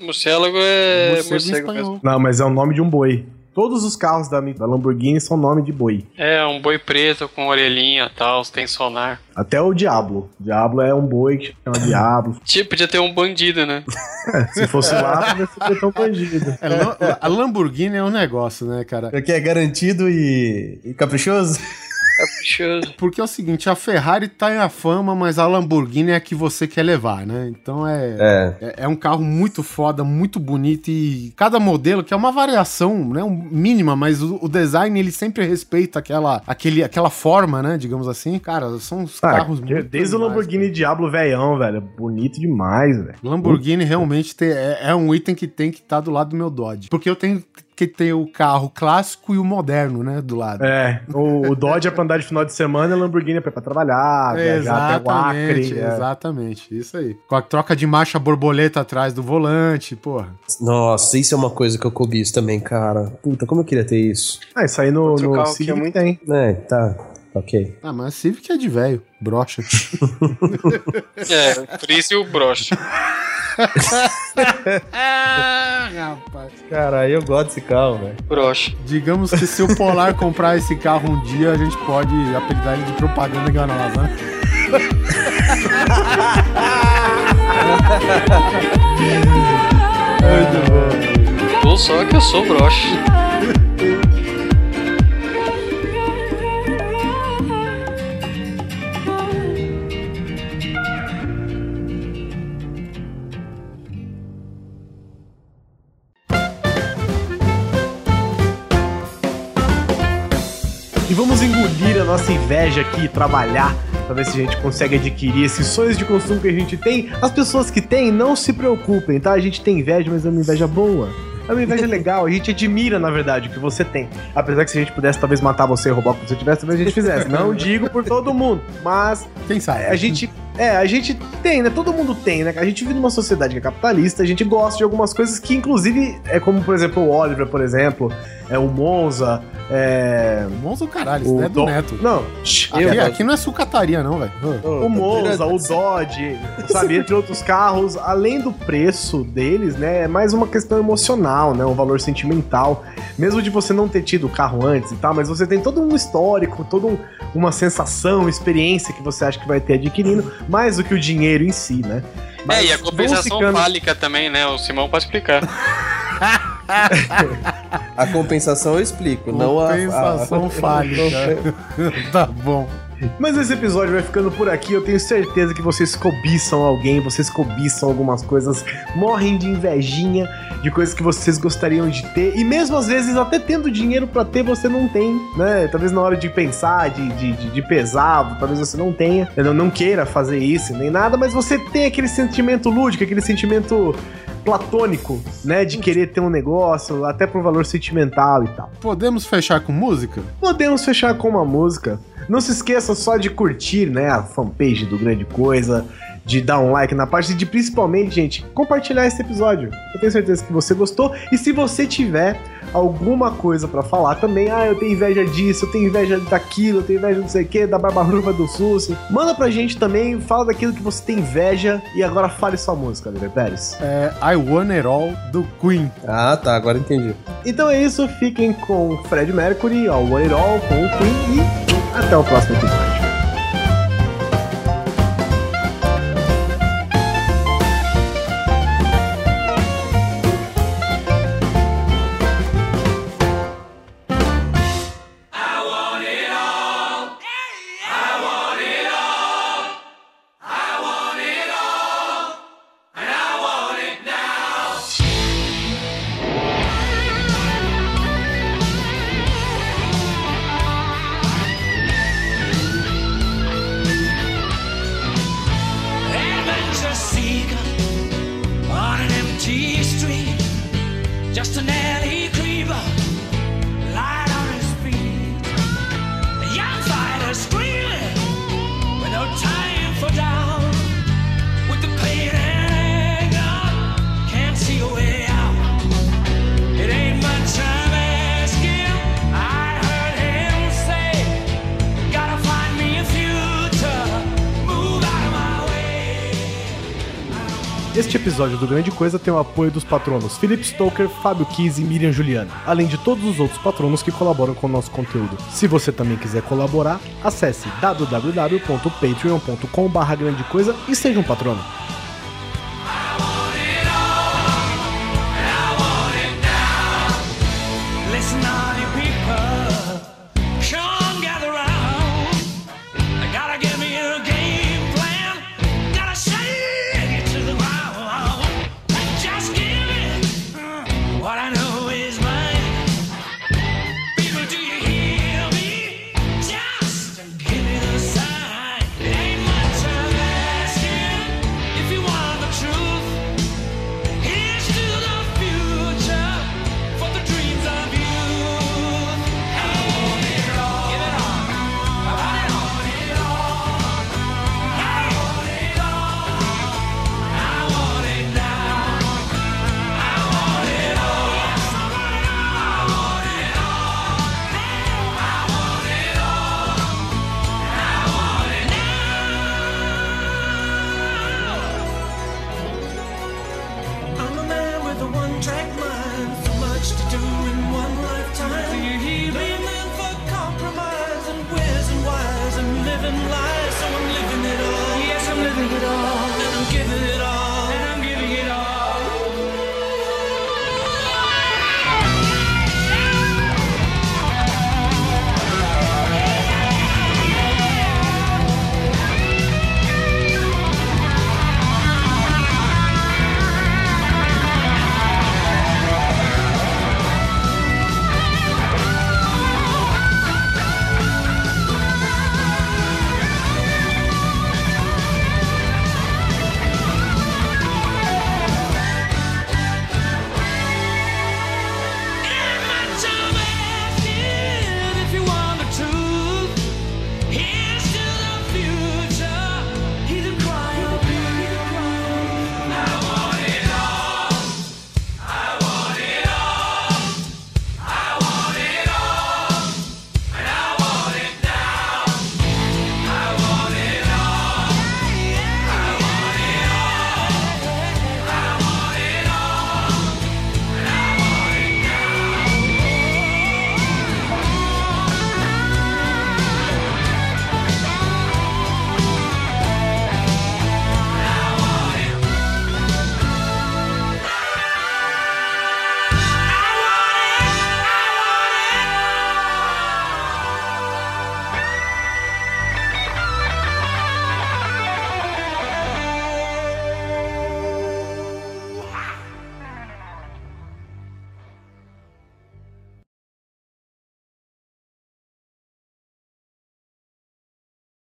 S3: morcélago é
S4: Morcego em
S3: morcego mesmo.
S5: Não, mas é o nome de um boi. Todos os carros da, da Lamborghini são nome de boi.
S3: É, um boi preto com orelhinha e tal, tem sonar.
S5: Até o Diablo. Diablo é um boi que chama Diablo.
S3: Tipo, podia ter um bandido, né?
S5: Se fosse lá, podia ser tão bandido.
S4: É, a Lamborghini é um negócio, né, cara?
S2: Porque é garantido e, e caprichoso?
S1: Caprichoso.
S4: Porque é o seguinte, a Ferrari tá em a fama, mas a Lamborghini é a que você quer levar, né? Então é,
S2: É.
S4: é, é um carro muito foda, muito bonito e cada modelo, que é uma variação, né? Um, mínima, mas o, o design ele sempre respeita aquela, aquele, aquela forma, né? Digamos assim. Cara, são os
S5: Ah,
S4: carros
S5: que-
S4: muito
S5: desde o Lamborghini Diablo velhão, velho. Bonito demais, velho.
S4: Lamborghini realmente tem- é, é um item que tem que estar do lado do meu Dodge. Porque eu tenho que ter o carro clássico e o moderno, né? Do lado.
S5: É, o, o Dodge é pra andar de final de semana e o Lamborghini é pra ir pra trabalhar, viajar até o
S4: Exatamente,
S5: Acre. é.
S4: exatamente, isso aí. Com a troca de marcha borboleta atrás do volante, porra.
S2: Nossa, isso é uma coisa que eu cobiço também, cara. Puta, como eu queria ter isso.
S5: Ah, isso aí no,
S1: Outro
S5: no
S1: carro que
S5: Civic
S1: é muito-
S5: tem.
S2: É, tá. Ok.
S4: Ah, mas Civic é de velho, brocha.
S3: É, por isso e o broche.
S4: ah, rapaz.
S2: Cara, eu gosto desse carro, velho.
S3: Brocha.
S4: Digamos que se o Polar comprar esse carro um dia, a gente pode apelidar ele de propaganda enganosa, né?
S2: Muito bom.
S3: Ou só que eu sou brocha.
S5: E vamos engolir a nossa inveja aqui e trabalhar pra ver se a gente consegue adquirir esses sonhos de consumo que a gente tem. As pessoas que têm, não se preocupem, tá? A gente tem inveja, mas é uma inveja boa. É uma inveja legal, a gente admira, na verdade, o que você tem. Apesar que se a gente pudesse talvez matar você e roubar o que você tivesse, talvez a gente fizesse. Não digo por todo mundo, mas
S4: Quem sabe?
S5: a gente. É, a gente tem, né? Todo mundo tem, né? A gente vive numa sociedade que é capitalista, a gente gosta de algumas coisas que, inclusive, é como, por exemplo, o Oliver, por exemplo, é o Monza, é.
S4: Monza o caralho, isso
S5: O
S4: não é do
S5: Dom-
S4: Neto.
S5: Não,
S4: Aqui, aqui não é sucataria, não, velho.
S5: o Monza, o Dodge, sabe, entre outros carros, além do preço deles, né, é mais uma questão emocional, né, um valor sentimental, mesmo de você não ter tido o carro antes e tal, mas você tem todo um histórico, toda um- uma sensação, experiência que você acha que vai ter adquirindo, mais do que o dinheiro em si, né. Mas
S3: é, e a compensação
S5: ficando-
S3: fálica também, né? O Simão pode explicar.
S2: A compensação eu explico, não a.
S4: Compensação
S2: a...
S4: fálica. tá bom.
S5: Mas esse episódio vai ficando por aqui. Eu tenho certeza que vocês cobiçam alguém, vocês cobiçam algumas coisas, morrem de invejinha de coisas que vocês gostariam de ter. E mesmo às vezes, até tendo dinheiro pra ter, você não tem, né? Talvez na hora de pensar, de, de, de, de pesar, talvez você não tenha, não, não queira fazer isso nem nada, mas você tem aquele sentimento lúdico, aquele sentimento platônico, né? De querer ter um negócio, até por valor sentimental e tal.
S4: Podemos fechar com música?
S5: Podemos fechar com uma música. Não se esqueça só de curtir, né, a fanpage do Grande Coisa, de dar um like na parte e de principalmente, gente, compartilhar esse episódio. Eu tenho certeza que você gostou e se você tiver alguma coisa pra falar também, ah, eu tenho inveja disso, eu tenho inveja daquilo, eu tenho inveja não sei o que, da barba do SUS, manda pra gente também, fala daquilo que você tem inveja e agora fale sua música, Oliver Pérez.
S4: É I Want It All do Queen.
S2: Ah, tá, agora entendi.
S5: Então é isso, fiquem com Fred Mercury, ó, One It All, com o Queen e até o próximo episódio. do Grande Coisa tem o apoio dos patronos Felipe Stoker, Fábio Kiz e Miriam Juliana, além de todos os outros patronos que colaboram com o nosso conteúdo. Se você também quiser colaborar, acesse www.patreon.com.br grande coisa e seja um patrono. Gotta get me